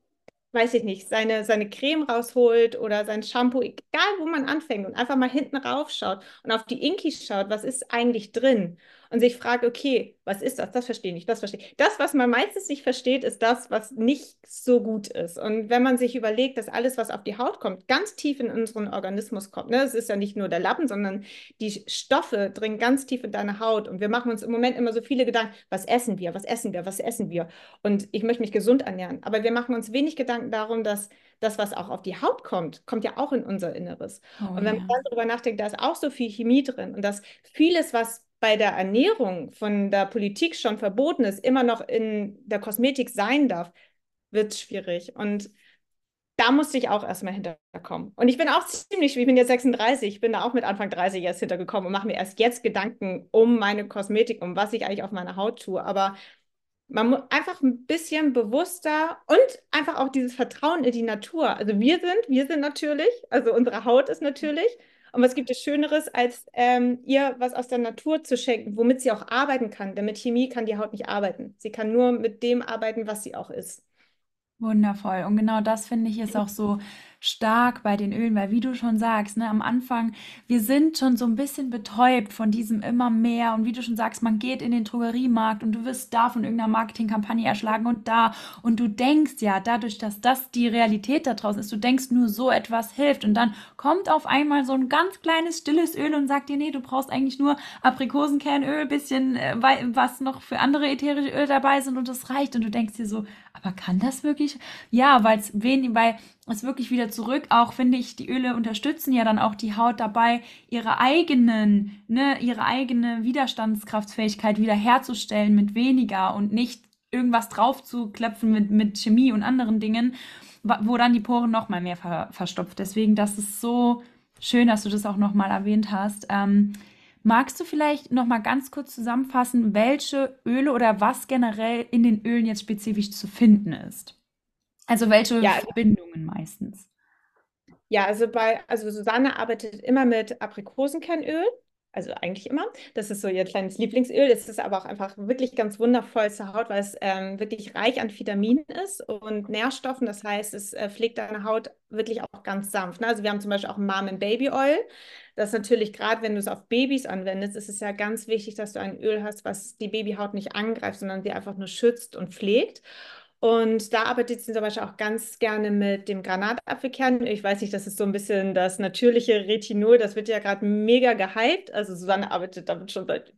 [SPEAKER 2] weiß ich nicht, seine, seine Creme rausholt oder sein Shampoo, egal wo man anfängt und einfach mal hinten raufschaut und auf die Inkies schaut, was ist eigentlich drin? Und sich fragt, okay, was ist das? Das verstehe ich nicht, das verstehe ich. Das, was man meistens nicht versteht, ist das, was nicht so gut ist. Und wenn man sich überlegt, dass alles, was auf die Haut kommt, ganz tief in unseren Organismus kommt, ne? es ist ja nicht nur der Lappen, sondern die Stoffe dringen ganz tief in deine Haut. Und wir machen uns im Moment immer so viele Gedanken, was essen wir, was essen wir, was essen wir. Und ich möchte mich gesund ernähren. Aber wir machen uns wenig Gedanken darum, dass das, was auch auf die Haut kommt, kommt ja auch in unser Inneres. Oh, und wenn man darüber nachdenkt, da ist auch so viel Chemie drin und dass vieles, was bei der Ernährung von der Politik schon verboten ist, immer noch in der Kosmetik sein darf, wird es schwierig. Und da musste ich auch erstmal hinterkommen. Und ich bin auch ziemlich, ich bin jetzt 36, ich bin da auch mit Anfang 30 erst hintergekommen und mache mir erst jetzt Gedanken um meine Kosmetik, um was ich eigentlich auf meiner Haut tue. Aber man muss einfach ein bisschen bewusster und einfach auch dieses Vertrauen in die Natur. Also wir sind, wir sind natürlich, also unsere Haut ist natürlich. Und was gibt es Schöneres, als ähm, ihr was aus der Natur zu schenken, womit sie auch arbeiten kann? Denn mit Chemie kann die Haut nicht arbeiten. Sie kann nur mit dem arbeiten, was sie auch ist.
[SPEAKER 1] Wundervoll. Und genau das finde ich ist auch so stark bei den Ölen, weil wie du schon sagst, ne, am Anfang, wir sind schon so ein bisschen betäubt von diesem immer mehr. Und wie du schon sagst, man geht in den Drogeriemarkt und du wirst da von irgendeiner Marketingkampagne erschlagen und da. Und du denkst ja, dadurch, dass das die Realität da draußen ist, du denkst nur so etwas hilft. Und dann kommt auf einmal so ein ganz kleines stilles Öl und sagt dir, nee, du brauchst eigentlich nur Aprikosenkernöl, bisschen äh, was noch für andere ätherische Öle dabei sind und das reicht. Und du denkst dir so, aber kann das wirklich? Ja, weil es wenig, weil es wirklich wieder zurück, auch finde ich, die Öle unterstützen ja dann auch die Haut dabei, ihre eigenen, ne, ihre eigene Widerstandskraftfähigkeit wieder herzustellen mit weniger und nicht irgendwas drauf zu klopfen mit, mit Chemie und anderen Dingen, wo dann die Poren noch mal mehr ver verstopft. Deswegen, das ist so schön, dass du das auch noch mal erwähnt hast. Ähm, Magst du vielleicht noch mal ganz kurz zusammenfassen, welche Öle oder was generell in den Ölen jetzt spezifisch zu finden ist? Also welche ja, Verbindungen meistens?
[SPEAKER 2] Ja, also bei, also Susanne arbeitet immer mit Aprikosenkernöl, also eigentlich immer. Das ist so ihr kleines Lieblingsöl. Es ist aber auch einfach wirklich ganz wundervoll zur Haut, weil es ähm, wirklich reich an Vitaminen ist und Nährstoffen. Das heißt, es äh, pflegt deine Haut wirklich auch ganz sanft. Ne? Also wir haben zum Beispiel auch Mom and Baby Oil. Das ist natürlich gerade, wenn du es auf Babys anwendest, ist es ja ganz wichtig, dass du ein Öl hast, was die Babyhaut nicht angreift, sondern sie einfach nur schützt und pflegt. Und da arbeitet sie zum Beispiel auch ganz gerne mit dem Granatapfelkern. Ich weiß nicht, das ist so ein bisschen das natürliche Retinol. Das wird ja gerade mega gehypt. Also Susanne arbeitet damit schon seit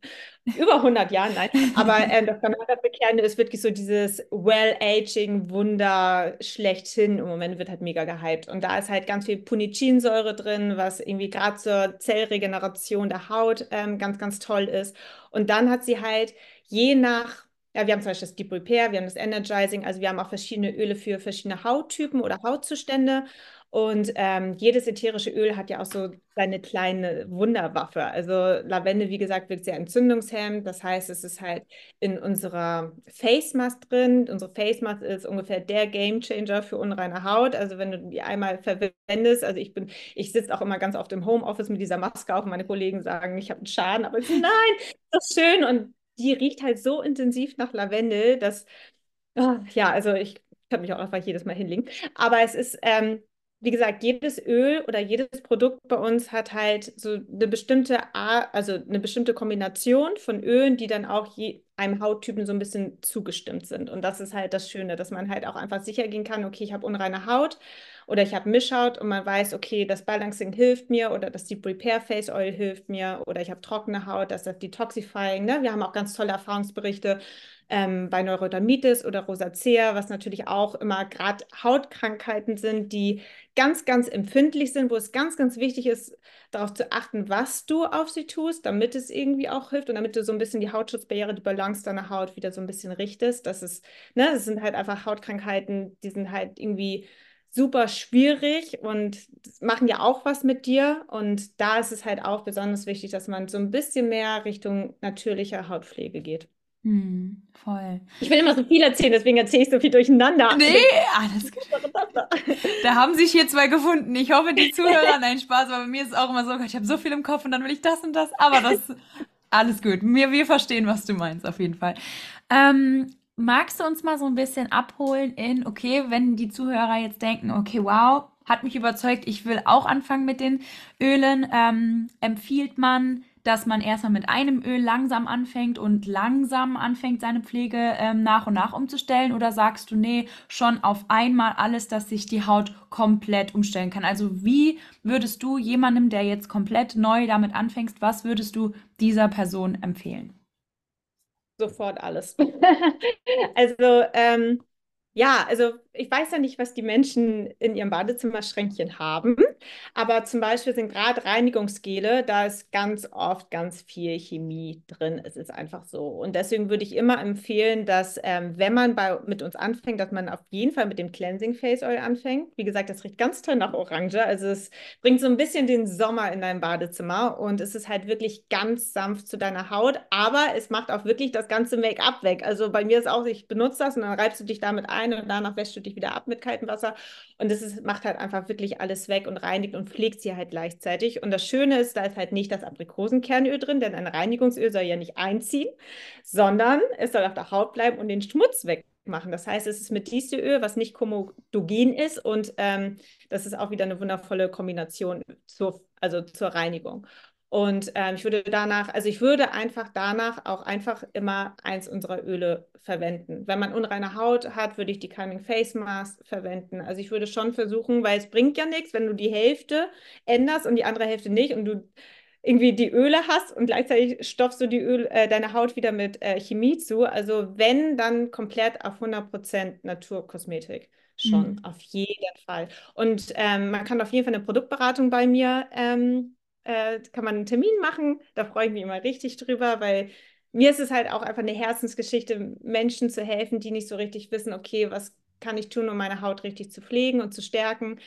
[SPEAKER 2] über 100 Jahren, nein. Aber äh, das Granatapfelkern ist wirklich so dieses Well-Aging-Wunder schlechthin. Im Moment wird halt mega gehypt. Und da ist halt ganz viel Punicinsäure drin, was irgendwie gerade zur Zellregeneration der Haut ähm, ganz, ganz toll ist. Und dann hat sie halt je nach ja, wir haben zum Beispiel das Deep Repair, wir haben das Energizing, also wir haben auch verschiedene Öle für verschiedene Hauttypen oder Hautzustände. Und ähm, jedes ätherische Öl hat ja auch so seine kleine Wunderwaffe. Also Lavende, wie gesagt, wirkt sehr entzündungshemmend. Das heißt, es ist halt in unserer Face Mask drin. Unsere Face Mask ist ungefähr der Game Changer für unreine Haut. Also wenn du die einmal verwendest, also ich bin, ich sitze auch immer ganz oft im Homeoffice mit dieser Maske auf und meine Kollegen sagen, ich habe einen Schaden, aber ich nein, das ist schön und die riecht halt so intensiv nach Lavendel, dass, oh, ja, also ich kann mich auch einfach jedes Mal hinlegen. Aber es ist, ähm, wie gesagt, jedes Öl oder jedes Produkt bei uns hat halt so eine bestimmte Art, also eine bestimmte Kombination von Ölen, die dann auch je, einem Hauttypen so ein bisschen zugestimmt sind. Und das ist halt das Schöne, dass man halt auch einfach sicher gehen kann, okay, ich habe unreine Haut oder ich habe Mischhaut und man weiß, okay, das Balancing hilft mir oder das Deep Repair Face Oil hilft mir oder ich habe trockene Haut, das ist das Detoxifying. Ne? Wir haben auch ganz tolle Erfahrungsberichte ähm, bei Neurodermitis oder Rosacea, was natürlich auch immer gerade Hautkrankheiten sind, die ganz, ganz empfindlich sind, wo es ganz, ganz wichtig ist, darauf zu achten, was du auf sie tust, damit es irgendwie auch hilft und damit du so ein bisschen die Hautschutzbarriere, die Balance deiner Haut wieder so ein bisschen richtest. Das ist, ne, das sind halt einfach Hautkrankheiten, die sind halt irgendwie super schwierig und machen ja auch was mit dir. Und da ist es halt auch besonders wichtig, dass man so ein bisschen mehr Richtung natürlicher Hautpflege geht.
[SPEAKER 1] Hm, voll.
[SPEAKER 2] Ich will immer so viel erzählen, deswegen erzähle ich so viel durcheinander.
[SPEAKER 1] Nee, alles gut. <laughs> <laughs> Da haben sich hier zwei gefunden. Ich hoffe, die Zuhörer, nein, Spaß, aber bei mir ist es auch immer so, ich habe so viel im Kopf und dann will ich das und das, aber das, <laughs> alles gut. Wir, wir verstehen, was du meinst, auf jeden Fall. Ähm, magst du uns mal so ein bisschen abholen in, okay, wenn die Zuhörer jetzt denken, okay, wow, hat mich überzeugt, ich will auch anfangen mit den Ölen, ähm, empfiehlt man dass man erstmal mit einem Öl langsam anfängt und langsam anfängt, seine Pflege ähm, nach und nach umzustellen? Oder sagst du, nee, schon auf einmal alles, dass sich die Haut komplett umstellen kann? Also wie würdest du jemandem, der jetzt komplett neu damit anfängst, was würdest du dieser Person empfehlen?
[SPEAKER 2] Sofort alles. <laughs> also ähm, ja, also ich weiß ja nicht, was die Menschen in ihrem Badezimmerschränkchen haben, aber zum Beispiel sind gerade Reinigungsgele, da ist ganz oft ganz viel Chemie drin. Es ist einfach so. Und deswegen würde ich immer empfehlen, dass ähm, wenn man bei, mit uns anfängt, dass man auf jeden Fall mit dem Cleansing Face Oil anfängt. Wie gesagt, das riecht ganz toll nach Orange. Also es bringt so ein bisschen den Sommer in dein Badezimmer und es ist halt wirklich ganz sanft zu deiner Haut, aber es macht auch wirklich das ganze Make-up weg. Also bei mir ist auch, ich benutze das und dann reibst du dich damit ein ein und danach wäschst du dich wieder ab mit kaltem Wasser. Und das ist, macht halt einfach wirklich alles weg und reinigt und pflegt sie halt gleichzeitig. Und das Schöne ist, da ist halt nicht das Aprikosenkernöl drin, denn ein Reinigungsöl soll ja nicht einziehen, sondern es soll auf der Haut bleiben und den Schmutz wegmachen. Das heißt, es ist Methystöl, was nicht komodogen ist und ähm, das ist auch wieder eine wundervolle Kombination zur, also zur Reinigung. Und ähm, ich würde danach, also ich würde einfach danach auch einfach immer eins unserer Öle verwenden. Wenn man unreine Haut hat, würde ich die Calming Face Mask verwenden. Also ich würde schon versuchen, weil es bringt ja nichts, wenn du die Hälfte änderst und die andere Hälfte nicht und du irgendwie die Öle hast und gleichzeitig stopfst du die Öl, äh, deine Haut wieder mit äh, Chemie zu. Also wenn, dann komplett auf 100% Naturkosmetik. Schon, mhm. auf jeden Fall. Und ähm, man kann auf jeden Fall eine Produktberatung bei mir ähm, äh, kann man einen Termin machen. Da freue ich mich immer richtig drüber, weil mir ist es halt auch einfach eine Herzensgeschichte, Menschen zu helfen, die nicht so richtig wissen, okay, was kann ich tun, um meine Haut richtig zu pflegen und zu stärken.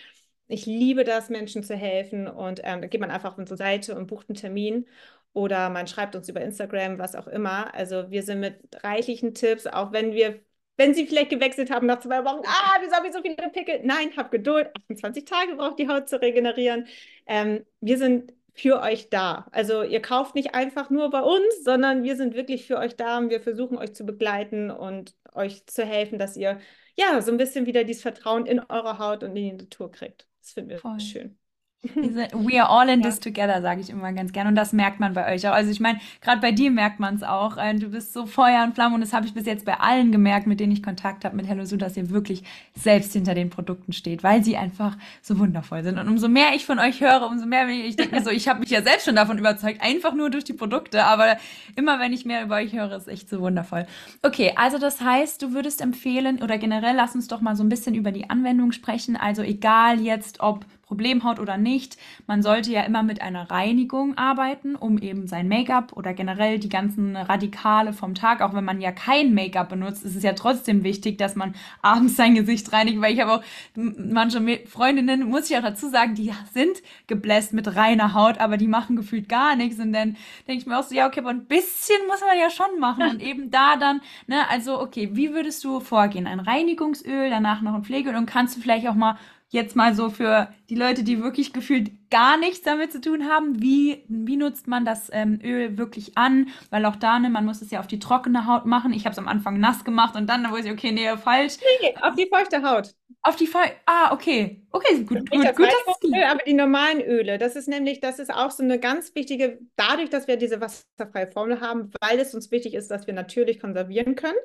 [SPEAKER 2] Ich liebe das, Menschen zu helfen und ähm, da geht man einfach auf unsere Seite und bucht einen Termin oder man schreibt uns über Instagram, was auch immer. Also wir sind mit reichlichen Tipps, auch wenn wir, wenn Sie vielleicht gewechselt haben nach zwei Wochen, ah, wieso habe ich so viele Pickel? Nein, hab Geduld, 28 Tage braucht die Haut zu regenerieren. Ähm, wir sind für euch da. Also ihr kauft nicht einfach nur bei uns, sondern wir sind wirklich für euch da und wir versuchen euch zu begleiten und euch zu helfen, dass ihr ja so ein bisschen wieder dieses Vertrauen in eure Haut und in die Natur kriegt. Das finden wir Voll. schön. <laughs>
[SPEAKER 1] We are all in ja. this together, sage ich immer ganz gern. Und das merkt man bei euch auch. Also ich meine, gerade bei dir merkt man es auch. Äh, du bist so Feuer und Flamme und das habe ich bis jetzt bei allen gemerkt, mit denen ich Kontakt habe mit Hello Sue, dass ihr wirklich selbst hinter den Produkten steht, weil sie einfach so wundervoll sind. Und umso mehr ich von euch höre, umso mehr ich denke mir so, ich habe mich ja selbst schon davon überzeugt, einfach nur durch die Produkte. Aber immer wenn ich mehr über euch höre, ist echt so wundervoll. Okay, also das heißt, du würdest empfehlen oder generell lass uns doch mal so ein bisschen über die Anwendung sprechen. Also egal jetzt, ob Problemhaut oder nicht. Man sollte ja immer mit einer Reinigung arbeiten, um eben sein Make-up oder generell die ganzen Radikale vom Tag, auch wenn man ja kein Make-up benutzt, ist es ja trotzdem wichtig, dass man abends sein Gesicht reinigt, weil ich habe auch manche Freundinnen, muss ich auch dazu sagen, die sind gebläst mit reiner Haut, aber die machen gefühlt gar nichts und dann denke ich mir auch so, ja, okay, aber ein bisschen muss man ja schon machen und <laughs> eben da dann, ne, also okay, wie würdest du vorgehen? Ein Reinigungsöl, danach noch ein Pflegeöl und kannst du vielleicht auch mal jetzt mal so für die Leute, die wirklich gefühlt gar nichts damit zu tun haben, wie, wie nutzt man das ähm, Öl wirklich an? Weil auch da, ne, man muss es ja auf die trockene Haut machen. Ich habe es am Anfang nass gemacht und dann, da wusste ich, okay, nee, falsch.
[SPEAKER 2] Nee, auf die feuchte Haut.
[SPEAKER 1] Auf die Feuchte, ah, okay. Okay, gut, gut,
[SPEAKER 2] das
[SPEAKER 1] gut.
[SPEAKER 2] Öl, aber die normalen Öle, das ist nämlich, das ist auch so eine ganz wichtige, dadurch, dass wir diese wasserfreie Formel haben, weil es uns wichtig ist, dass wir natürlich konservieren können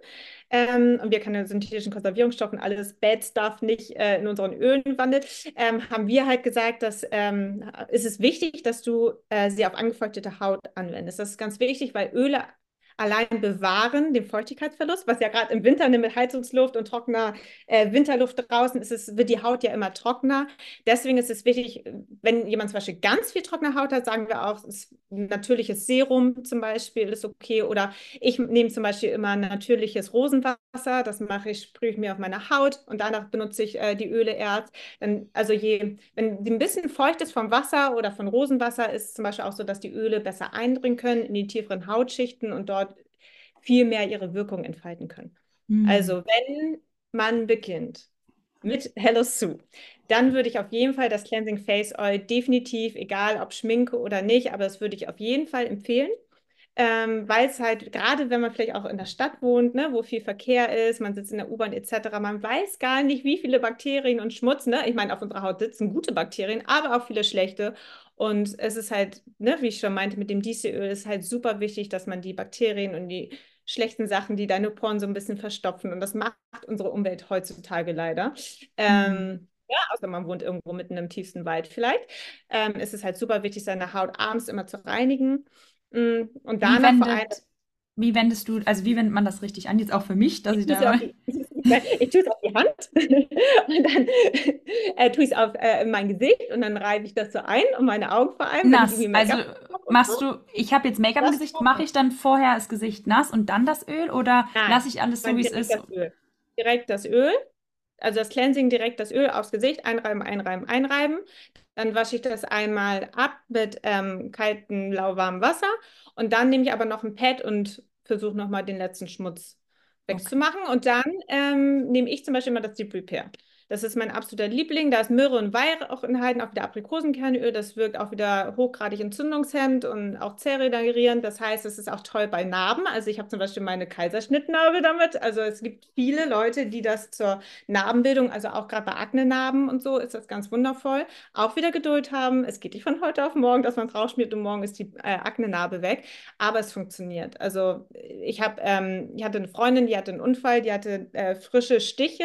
[SPEAKER 2] ähm, und wir keine synthetischen Konservierungsstoffe und alles Bad Stuff nicht äh, in unseren Ölen wandelt, ähm, haben wir halt gesagt, dass ähm, ist es wichtig, dass du äh, sie auf angefeuchtete Haut anwendest. Das ist ganz wichtig, weil Öle allein bewahren, den Feuchtigkeitsverlust, was ja gerade im Winter mit Heizungsluft und trockener äh, Winterluft draußen ist, es, wird die Haut ja immer trockener. Deswegen ist es wichtig, wenn jemand zum Beispiel ganz viel trockene Haut hat, sagen wir auch, natürliches Serum zum Beispiel ist okay. Oder ich nehme zum Beispiel immer natürliches Rosenwasser, das mache ich, sprühe ich mir auf meine Haut und danach benutze ich äh, die Öle erst. Dann, also je, wenn die ein bisschen feucht ist vom Wasser oder von Rosenwasser, ist es zum Beispiel auch so, dass die Öle besser eindringen können in die tieferen Hautschichten und dort viel mehr ihre Wirkung entfalten können. Mhm. Also wenn man beginnt mit Hello Sue, dann würde ich auf jeden Fall das Cleansing Face Oil definitiv, egal ob Schminke oder nicht, aber das würde ich auf jeden Fall empfehlen. Ähm, weil es halt, gerade wenn man vielleicht auch in der Stadt wohnt, ne, wo viel Verkehr ist, man sitzt in der U-Bahn etc., man weiß gar nicht, wie viele Bakterien und Schmutz, ne? Ich meine, auf unserer Haut sitzen gute Bakterien, aber auch viele schlechte. Und es ist halt, ne, wie ich schon meinte, mit dem DC-Öl ist halt super wichtig, dass man die Bakterien und die schlechten Sachen, die deine Poren so ein bisschen verstopfen. Und das macht unsere Umwelt heutzutage leider. Ähm, mhm. Ähm, ja, außer man wohnt irgendwo mitten im tiefsten Wald vielleicht. Ähm, ist es halt super wichtig, seine Haut abends immer zu reinigen. Mm, und danach
[SPEAKER 1] vor allem wie wendest du, also wie wendet man das richtig an? Jetzt auch für mich, dass ich, ich
[SPEAKER 2] da. Die, ich tue es auf die Hand <laughs> und dann äh, tue ich es auf äh, mein Gesicht und dann reibe ich das so ein und meine Augen vor allem.
[SPEAKER 1] Nass. Also machst du, ich habe jetzt Make-up im Gesicht, mache ich dann vorher das Gesicht nass und dann das Öl oder lasse ich alles so, wie es ist?
[SPEAKER 2] Das direkt das Öl, also das Cleansing direkt das Öl aufs Gesicht einreiben, einreiben, einreiben. Dann wasche ich das einmal ab mit ähm, kaltem, lauwarmem Wasser und dann nehme ich aber noch ein Pad und versuche nochmal den letzten Schmutz wegzumachen. Okay. Und dann ähm, nehme ich zum Beispiel immer das Deep Repair. Das ist mein absoluter Liebling. Da ist Myrrhe und Weihrauch enthalten, auch wieder Aprikosenkernöl. Das wirkt auch wieder hochgradig entzündungshemmend und auch zellregenerierend. Das heißt, es ist auch toll bei Narben. Also ich habe zum Beispiel meine Kaiserschnittnarbe damit. Also es gibt viele Leute, die das zur Narbenbildung, also auch gerade bei Akne-Narben und so, ist das ganz wundervoll. Auch wieder Geduld haben. Es geht nicht von heute auf morgen, dass man es rausschmiert und morgen ist die äh, Akne-Narbe weg. Aber es funktioniert. Also ich habe, ähm, ich hatte eine Freundin, die hatte einen Unfall, die hatte äh, frische Stiche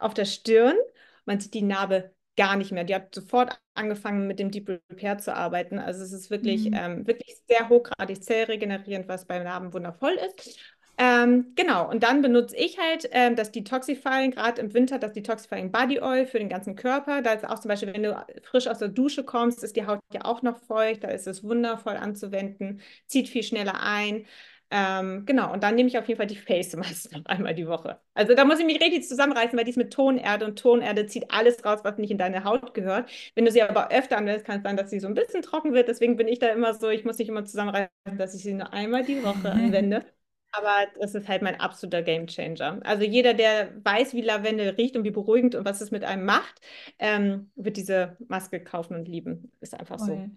[SPEAKER 2] auf der Stirn. Man sieht die Narbe gar nicht mehr. Die hat sofort angefangen, mit dem Deep Repair zu arbeiten. Also es ist wirklich, mhm. ähm, wirklich sehr hochgradig zellregenerierend, was bei Narben wundervoll ist. Ähm, genau, und dann benutze ich halt ähm, das Detoxifying, gerade im Winter, das Detoxifying Body Oil für den ganzen Körper. Da ist auch zum Beispiel, wenn du frisch aus der Dusche kommst, ist die Haut ja auch noch feucht, da ist es wundervoll anzuwenden, zieht viel schneller ein. Ähm, genau, und dann nehme ich auf jeden Fall die Face <laughs> Mask noch einmal die Woche. Also da muss ich mich richtig zusammenreißen, weil die ist mit Tonerde und Tonerde zieht alles raus, was nicht in deine Haut gehört. Wenn du sie aber öfter anwendest, kann es sein, dass sie so ein bisschen trocken wird. Deswegen bin ich da immer so, ich muss mich immer zusammenreißen, dass ich sie nur einmal die Woche <laughs> anwende. Aber das ist halt mein absoluter Gamechanger. Also jeder, der weiß, wie Lavendel riecht und wie beruhigend und was es mit einem macht, ähm, wird diese Maske kaufen und lieben. Ist einfach so.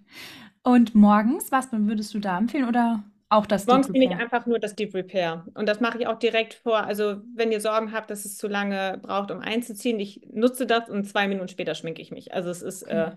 [SPEAKER 1] Und morgens, was würdest du da empfehlen oder auch das
[SPEAKER 2] Sonst nehme ich einfach nur das Deep Repair. Und das mache ich auch direkt vor. Also, wenn ihr Sorgen habt, dass es zu lange braucht, um einzuziehen, ich nutze das und zwei Minuten später schminke ich mich. Also, es ist äh,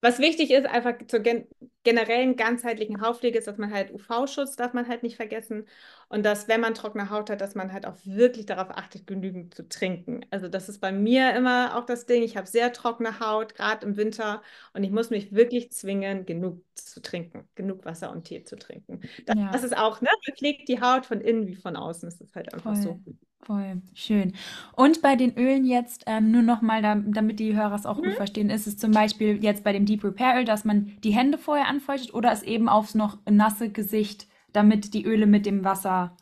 [SPEAKER 2] was wichtig ist, einfach zur gen generellen ganzheitlichen Hautpflege ist, dass man halt UV-Schutz darf man halt nicht vergessen. Und dass, wenn man trockene Haut hat, dass man halt auch wirklich darauf achtet, genügend zu trinken. Also das ist bei mir immer auch das Ding. Ich habe sehr trockene Haut, gerade im Winter. Und ich muss mich wirklich zwingen, genug zu trinken, genug Wasser und Tee zu trinken. Das, ja. das ist auch, ne, man pflegt die Haut von innen wie von außen. Das ist halt einfach Voll. so.
[SPEAKER 1] Voll schön. Und bei den Ölen jetzt, ähm, nur nochmal, da, damit die Hörer es auch mhm. gut verstehen, ist es zum Beispiel jetzt bei dem Deep Repair Öl, dass man die Hände vorher anfeuchtet oder es eben aufs noch nasse Gesicht, damit die Öle mit dem Wasser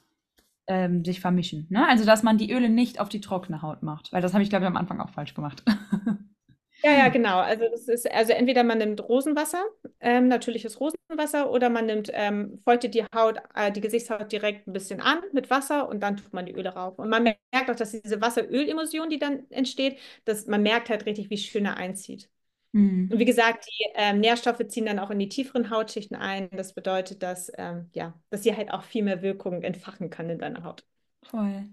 [SPEAKER 1] ähm, sich vermischen. Ne? Also, dass man die Öle nicht auf die trockene Haut macht, weil das habe ich, glaube ich, am Anfang auch falsch gemacht. <laughs>
[SPEAKER 2] Ja, ja, genau. Also das ist, also entweder man nimmt Rosenwasser, ähm, natürliches Rosenwasser, oder man nimmt, ähm, feuchtet die Haut, äh, die Gesichtshaut direkt ein bisschen an mit Wasser und dann tut man die Öle rauf. Und man merkt auch, dass diese Wasser-Öl-Emulsion, die dann entsteht, dass man merkt halt richtig, wie schön er einzieht. Mhm. Und wie gesagt, die ähm, Nährstoffe ziehen dann auch in die tieferen Hautschichten ein. Das bedeutet, dass, ähm, ja, dass sie halt auch viel mehr Wirkung entfachen kann in deiner Haut.
[SPEAKER 1] Voll.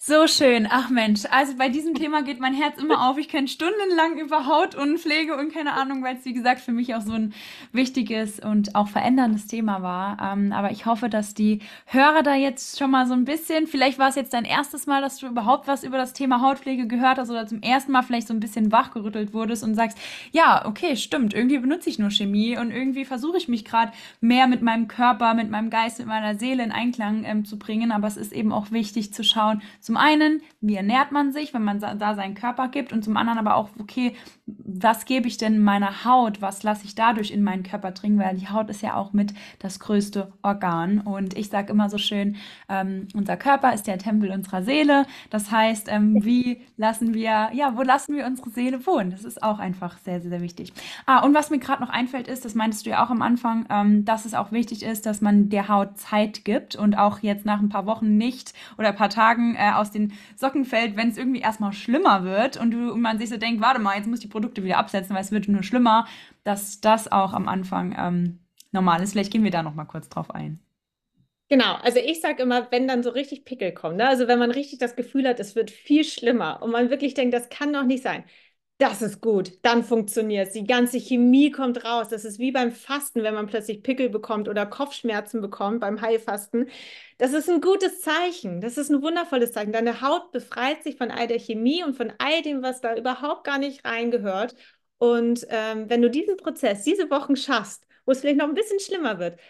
[SPEAKER 1] So schön. Ach Mensch, also bei diesem Thema geht mein Herz immer auf. Ich könnte stundenlang über Haut und Pflege und keine Ahnung, weil es wie gesagt für mich auch so ein wichtiges und auch veränderndes Thema war. Ähm, aber ich hoffe, dass die Hörer da jetzt schon mal so ein bisschen, vielleicht war es jetzt dein erstes Mal, dass du überhaupt was über das Thema Hautpflege gehört hast oder zum ersten Mal vielleicht so ein bisschen wachgerüttelt wurdest und sagst, ja, okay, stimmt, irgendwie benutze ich nur Chemie und irgendwie versuche ich mich gerade mehr mit meinem Körper, mit meinem Geist, mit meiner Seele in Einklang ähm, zu bringen. Aber es ist eben auch wichtig zu schauen, zum einen, wie ernährt man sich, wenn man da seinen Körper gibt und zum anderen aber auch, okay, was gebe ich denn meiner Haut, was lasse ich dadurch in meinen Körper dringen, weil die Haut ist ja auch mit das größte Organ und ich sage immer so schön, ähm, unser Körper ist der Tempel unserer Seele, das heißt, ähm, wie lassen wir, ja, wo lassen wir unsere Seele wohnen? Das ist auch einfach sehr, sehr, sehr wichtig. Ah, und was mir gerade noch einfällt ist, das meintest du ja auch am Anfang, ähm, dass es auch wichtig ist, dass man der Haut Zeit gibt und auch jetzt nach ein paar Wochen nicht oder ein paar Tagen äh, aus den Socken fällt, wenn es irgendwie erstmal schlimmer wird und, du, und man sich so denkt, warte mal, jetzt muss ich die Produkte wieder absetzen, weil es wird nur schlimmer, dass das auch am Anfang ähm, normal ist. Vielleicht gehen wir da noch mal kurz drauf ein.
[SPEAKER 2] Genau, also ich sage immer, wenn dann so richtig Pickel kommen, ne? also wenn man richtig das Gefühl hat, es wird viel schlimmer und man wirklich denkt, das kann doch nicht sein, das ist gut, dann funktioniert es. Die ganze Chemie kommt raus. Das ist wie beim Fasten, wenn man plötzlich Pickel bekommt oder Kopfschmerzen bekommt beim Heilfasten. Das ist ein gutes Zeichen. Das ist ein wundervolles Zeichen. Deine Haut befreit sich von all der Chemie und von all dem, was da überhaupt gar nicht reingehört. Und ähm, wenn du diesen Prozess, diese Wochen schaffst, wo es vielleicht noch ein bisschen schlimmer wird,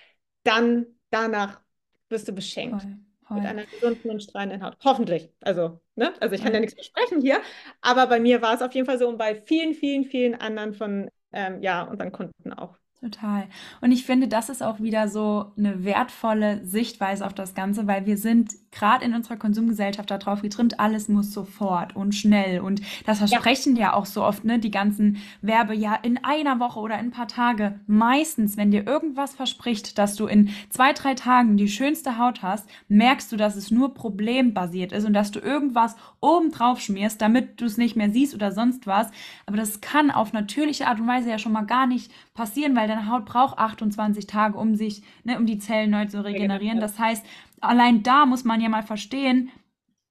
[SPEAKER 2] dann danach wirst du beschenkt. Voll. Mit einer gesunden und strahlenden Haut. Hoffentlich. Also, ne? Also ich kann ja nichts versprechen hier, aber bei mir war es auf jeden Fall so und bei vielen, vielen, vielen anderen von ähm, ja, unseren Kunden auch.
[SPEAKER 1] Total. Und ich finde, das ist auch wieder so eine wertvolle Sichtweise auf das Ganze, weil wir sind gerade in unserer Konsumgesellschaft darauf getrimmt, alles muss sofort und schnell. Und das versprechen ja, ja auch so oft, ne, die ganzen Werbe, ja, in einer Woche oder in ein paar Tage. Meistens, wenn dir irgendwas verspricht, dass du in zwei, drei Tagen die schönste Haut hast, merkst du, dass es nur problembasiert ist und dass du irgendwas oben drauf schmierst, damit du es nicht mehr siehst oder sonst was. Aber das kann auf natürliche Art und Weise ja schon mal gar nicht passieren, weil deine Haut braucht 28 Tage, um sich, ne, um die Zellen neu zu regenerieren. Das heißt, allein da muss man ja mal verstehen,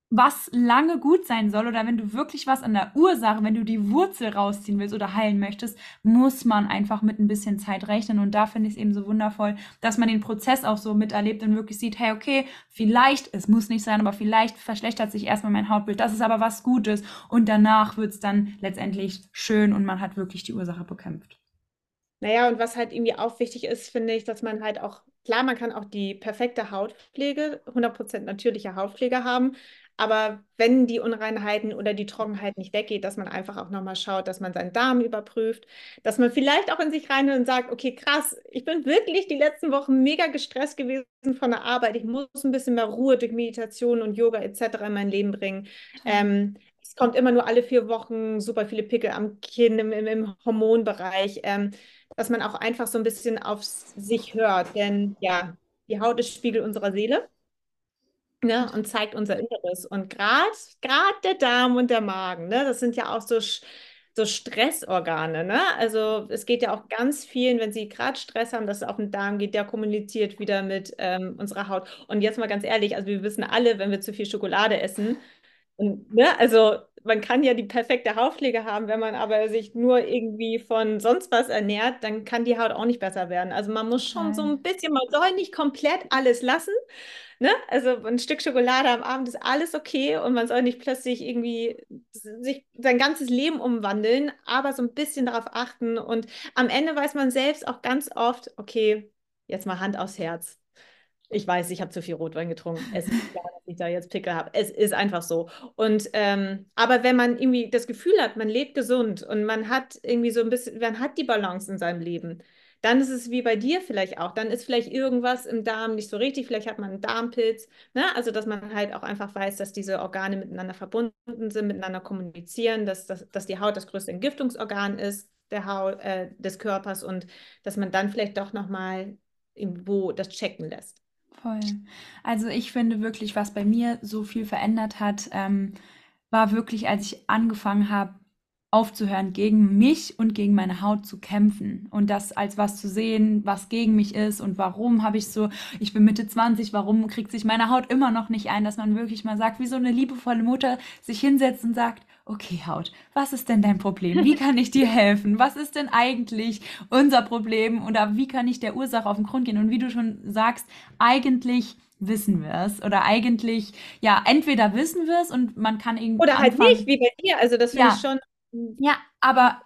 [SPEAKER 1] was lange gut sein soll oder wenn du wirklich was an der Ursache, wenn du die Wurzel rausziehen willst oder heilen möchtest, muss man einfach mit ein bisschen Zeit rechnen und da finde ich es eben so wundervoll, dass man den Prozess auch so miterlebt und wirklich sieht, hey, okay, vielleicht, es muss nicht sein, aber vielleicht verschlechtert sich erstmal mein Hautbild, das ist aber was Gutes und danach wird es dann letztendlich schön und man hat wirklich die Ursache bekämpft.
[SPEAKER 2] Naja, und was halt irgendwie auch wichtig ist, finde ich, dass man halt auch, klar, man kann auch die perfekte Hautpflege, 100% natürliche Hautpflege haben, aber wenn die Unreinheiten oder die Trockenheit nicht weggeht, dass man einfach auch nochmal schaut, dass man seinen Darm überprüft, dass man vielleicht auch in sich rein und sagt, okay, krass, ich bin wirklich die letzten Wochen mega gestresst gewesen von der Arbeit. Ich muss ein bisschen mehr Ruhe durch Meditation und Yoga etc. in mein Leben bringen. Ähm, kommt immer nur alle vier Wochen super viele Pickel am Kinn, im, im Hormonbereich. Ähm, dass man auch einfach so ein bisschen auf sich hört. Denn ja, die Haut ist Spiegel unserer Seele ne, und zeigt unser Inneres. Und gerade der Darm und der Magen, ne, das sind ja auch so, so Stressorgane. Ne? Also es geht ja auch ganz vielen, wenn sie gerade Stress haben, dass es auf den Darm geht, der kommuniziert wieder mit ähm, unserer Haut. Und jetzt mal ganz ehrlich, also wir wissen alle, wenn wir zu viel Schokolade essen, und, ne, also man kann ja die perfekte Hautpflege haben, wenn man aber sich nur irgendwie von sonst was ernährt, dann kann die Haut auch nicht besser werden. Also man muss schon so ein bisschen, man soll nicht komplett alles lassen. Ne? Also ein Stück Schokolade am Abend ist alles okay und man soll nicht plötzlich irgendwie sich sein ganzes Leben umwandeln, aber so ein bisschen darauf achten. Und am Ende weiß man selbst auch ganz oft, okay, jetzt mal Hand aufs Herz ich weiß, ich habe zu viel Rotwein getrunken. Es ist klar, dass ich da jetzt Pickel habe. Es ist einfach so. Und ähm, aber wenn man irgendwie das Gefühl hat, man lebt gesund und man hat irgendwie so ein bisschen, man hat die Balance in seinem Leben, dann ist es wie bei dir vielleicht auch. Dann ist vielleicht irgendwas im Darm nicht so richtig. Vielleicht hat man einen Darmpilz. Ne? Also, dass man halt auch einfach weiß, dass diese Organe miteinander verbunden sind, miteinander kommunizieren, dass, dass, dass die Haut das größte Entgiftungsorgan ist der Haut, äh, des Körpers und dass man dann vielleicht doch nochmal irgendwo das checken lässt.
[SPEAKER 1] Voll. Also ich finde wirklich, was bei mir so viel verändert hat, ähm, war wirklich, als ich angefangen habe, aufzuhören, gegen mich und gegen meine Haut zu kämpfen und das als was zu sehen, was gegen mich ist und warum habe ich so, ich bin Mitte 20, warum kriegt sich meine Haut immer noch nicht ein, dass man wirklich mal sagt, wie so eine liebevolle Mutter sich hinsetzt und sagt, okay Haut, was ist denn dein Problem? Wie kann ich dir helfen? Was ist denn eigentlich unser Problem oder wie kann ich der Ursache auf den Grund gehen? Und wie du schon sagst, eigentlich wissen wir es oder eigentlich, ja, entweder wissen wir es und man kann irgendwie.
[SPEAKER 2] Oder halt nicht, wie bei dir. Also das finde
[SPEAKER 1] Ja.
[SPEAKER 2] ich schon
[SPEAKER 1] Ja, aber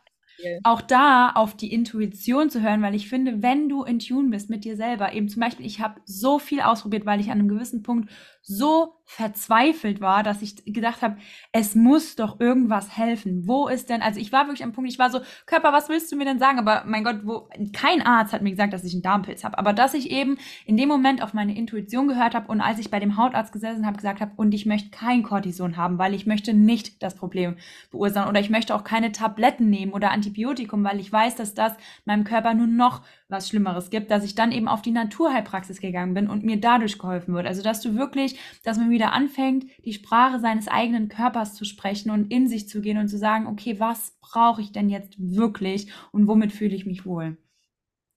[SPEAKER 1] auch da auf die Intuition zu hören, weil ich finde, wenn du in Tune bist mit dir selber, eben zum Beispiel, ich habe so viel ausprobiert, weil ich an einem gewissen Punkt so verzweifelt war, dass ich gedacht habe, es muss doch irgendwas helfen. Wo ist denn, also ich war wirklich am Punkt, ich war so, Körper, was willst du mir denn sagen? Aber mein Gott, wo, kein Arzt hat mir gesagt, dass ich einen Darmpilz habe. Aber dass ich eben in dem Moment auf meine Intuition gehört habe und als ich bei dem Hautarzt gesessen habe, gesagt habe, und ich möchte kein Cortison haben, weil ich möchte nicht das Problem verursachen oder ich möchte auch keine Tabletten nehmen oder Antibiotikum, weil ich weiß, dass das meinem Körper nur noch was Schlimmeres gibt, dass ich dann eben auf die Naturheilpraxis gegangen bin und mir dadurch geholfen wird. Also, dass du wirklich, dass man wieder anfängt, die Sprache seines eigenen Körpers zu sprechen und in sich zu gehen und zu sagen, okay, was brauche ich denn jetzt wirklich und womit fühle ich mich wohl?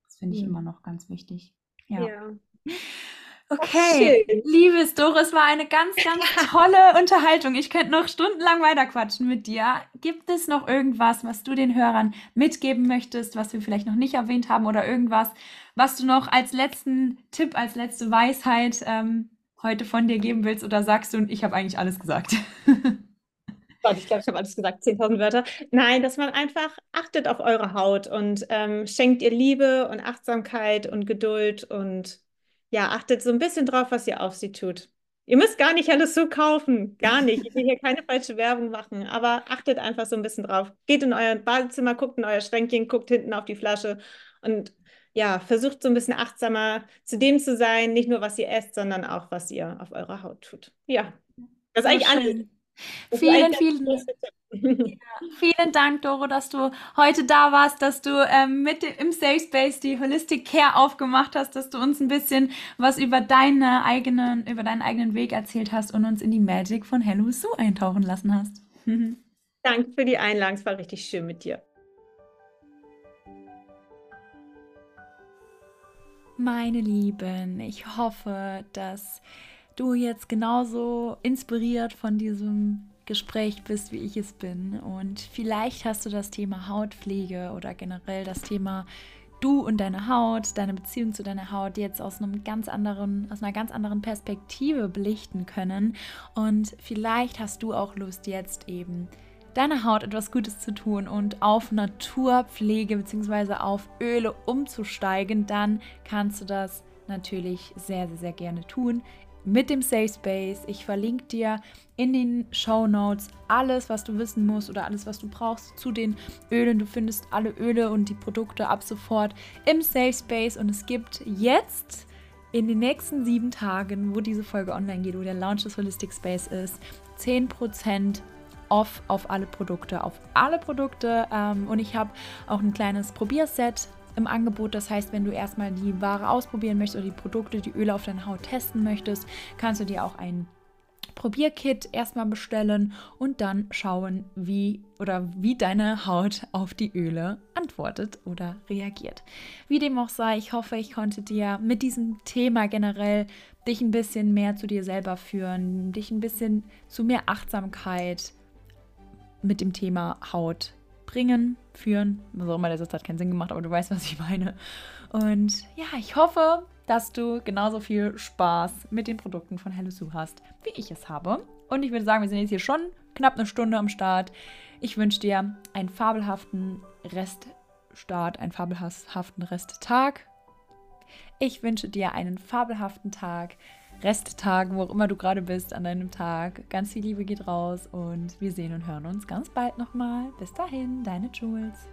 [SPEAKER 1] Das finde ich
[SPEAKER 2] Mhm.
[SPEAKER 1] immer noch ganz wichtig. Ja.
[SPEAKER 2] Ja.
[SPEAKER 1] Okay, liebes Doris, war eine ganz, ganz tolle <laughs> Unterhaltung. Ich könnte noch stundenlang weiterquatschen mit dir. Gibt es noch irgendwas, was du den Hörern mitgeben möchtest, was wir vielleicht noch nicht erwähnt haben oder irgendwas, was du noch als letzten Tipp, als letzte Weisheit ähm, heute von dir geben willst oder sagst du, und ich habe eigentlich alles gesagt? <laughs>
[SPEAKER 2] Gott, ich glaube, ich habe alles gesagt, 10.000 Wörter. Nein, dass man einfach achtet auf eure Haut und ähm, schenkt ihr Liebe und Achtsamkeit und Geduld und ja, achtet so ein bisschen drauf, was ihr auf sie tut. Ihr müsst gar nicht alles so kaufen, gar nicht. Ich will hier keine <laughs> falsche Werbung machen, aber achtet einfach so ein bisschen drauf. Geht in euer Badezimmer, guckt in euer Schränkchen, guckt hinten auf die Flasche und ja, versucht so ein bisschen achtsamer zu dem zu sein, nicht nur was ihr esst, sondern auch was ihr auf eurer Haut tut. Ja, das ist eigentlich alles.
[SPEAKER 1] Vielen, vielen
[SPEAKER 2] Tipp.
[SPEAKER 1] Vielen Dank, Doro, dass du heute da warst, dass du ähm, mit dem, im Safe Space die Holistic Care aufgemacht hast, dass du uns ein bisschen was über deine eigenen, über deinen eigenen Weg erzählt hast und uns in die Magic von Hello Sue eintauchen lassen hast. <laughs>
[SPEAKER 2] Danke für die Einladung, es war richtig schön mit dir.
[SPEAKER 1] Meine Lieben, ich hoffe, dass du jetzt genauso inspiriert von diesem Gespräch bist, wie ich es bin. Und vielleicht hast du das Thema Hautpflege oder generell das Thema du und deine Haut, deine Beziehung zu deiner Haut jetzt aus einem ganz anderen, aus einer ganz anderen Perspektive belichten können. Und vielleicht hast du auch Lust, jetzt eben deiner Haut etwas Gutes zu tun und auf Naturpflege bzw. auf Öle umzusteigen, dann kannst du das natürlich sehr, sehr, sehr gerne tun mit dem Safe Space. Ich verlinke dir in den Show Notes alles, was du wissen musst oder alles, was du brauchst zu den Ölen. Du findest alle Öle und die Produkte ab sofort im Safe Space und es gibt jetzt in den nächsten sieben Tagen, wo diese Folge online geht, wo der Launch des Holistic Space ist, 10% off auf alle Produkte, auf alle Produkte. Ähm, und ich habe auch ein kleines Probierset im Angebot. Das heißt, wenn du erstmal die Ware ausprobieren möchtest oder die Produkte, die Öle auf deine Haut testen möchtest, kannst du dir auch ein Probierkit erstmal bestellen und dann schauen, wie oder wie deine Haut auf die Öle antwortet oder reagiert. Wie dem auch sei, ich hoffe, ich konnte dir mit diesem Thema generell dich ein bisschen mehr zu dir selber führen, dich ein bisschen zu mehr Achtsamkeit mit dem Thema Haut bringen, führen. Was auch immer, der Satz hat keinen Sinn gemacht, aber du weißt, was ich meine. Und ja, ich hoffe, dass du genauso viel Spaß mit den Produkten von Hello Sue hast, wie ich es habe. Und ich würde sagen, wir sind jetzt hier schon knapp eine Stunde am Start. Ich wünsche dir einen fabelhaften Reststart, einen fabelhaften Resttag. Ich wünsche dir einen fabelhaften Tag, Resttag, wo auch immer du gerade bist an deinem Tag. Ganz viel Liebe geht raus und wir sehen und hören uns ganz bald nochmal. Bis dahin, deine Jules.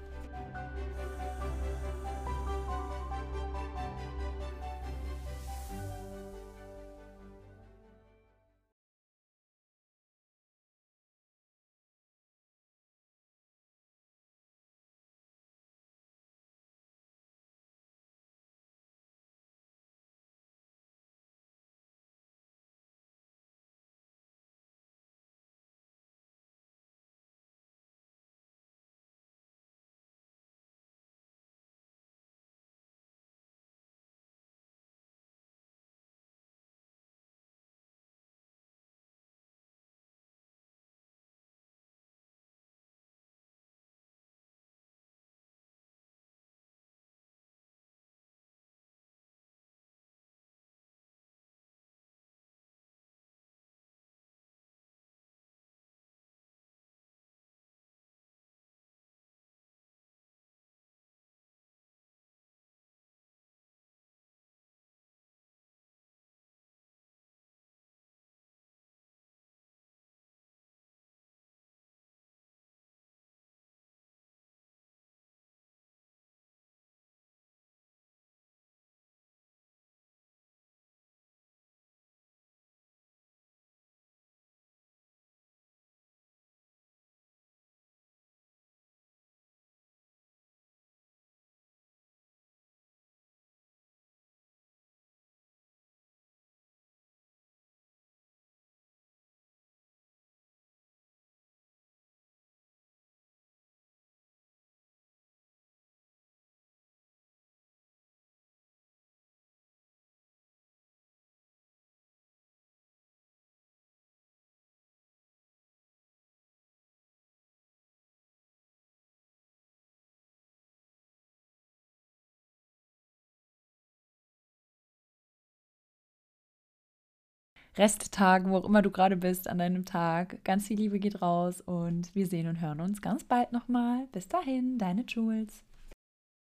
[SPEAKER 1] Resttagen, wo auch immer du gerade bist an deinem Tag. Ganz viel Liebe geht raus und wir sehen und hören uns ganz bald nochmal. Bis dahin, deine Jules.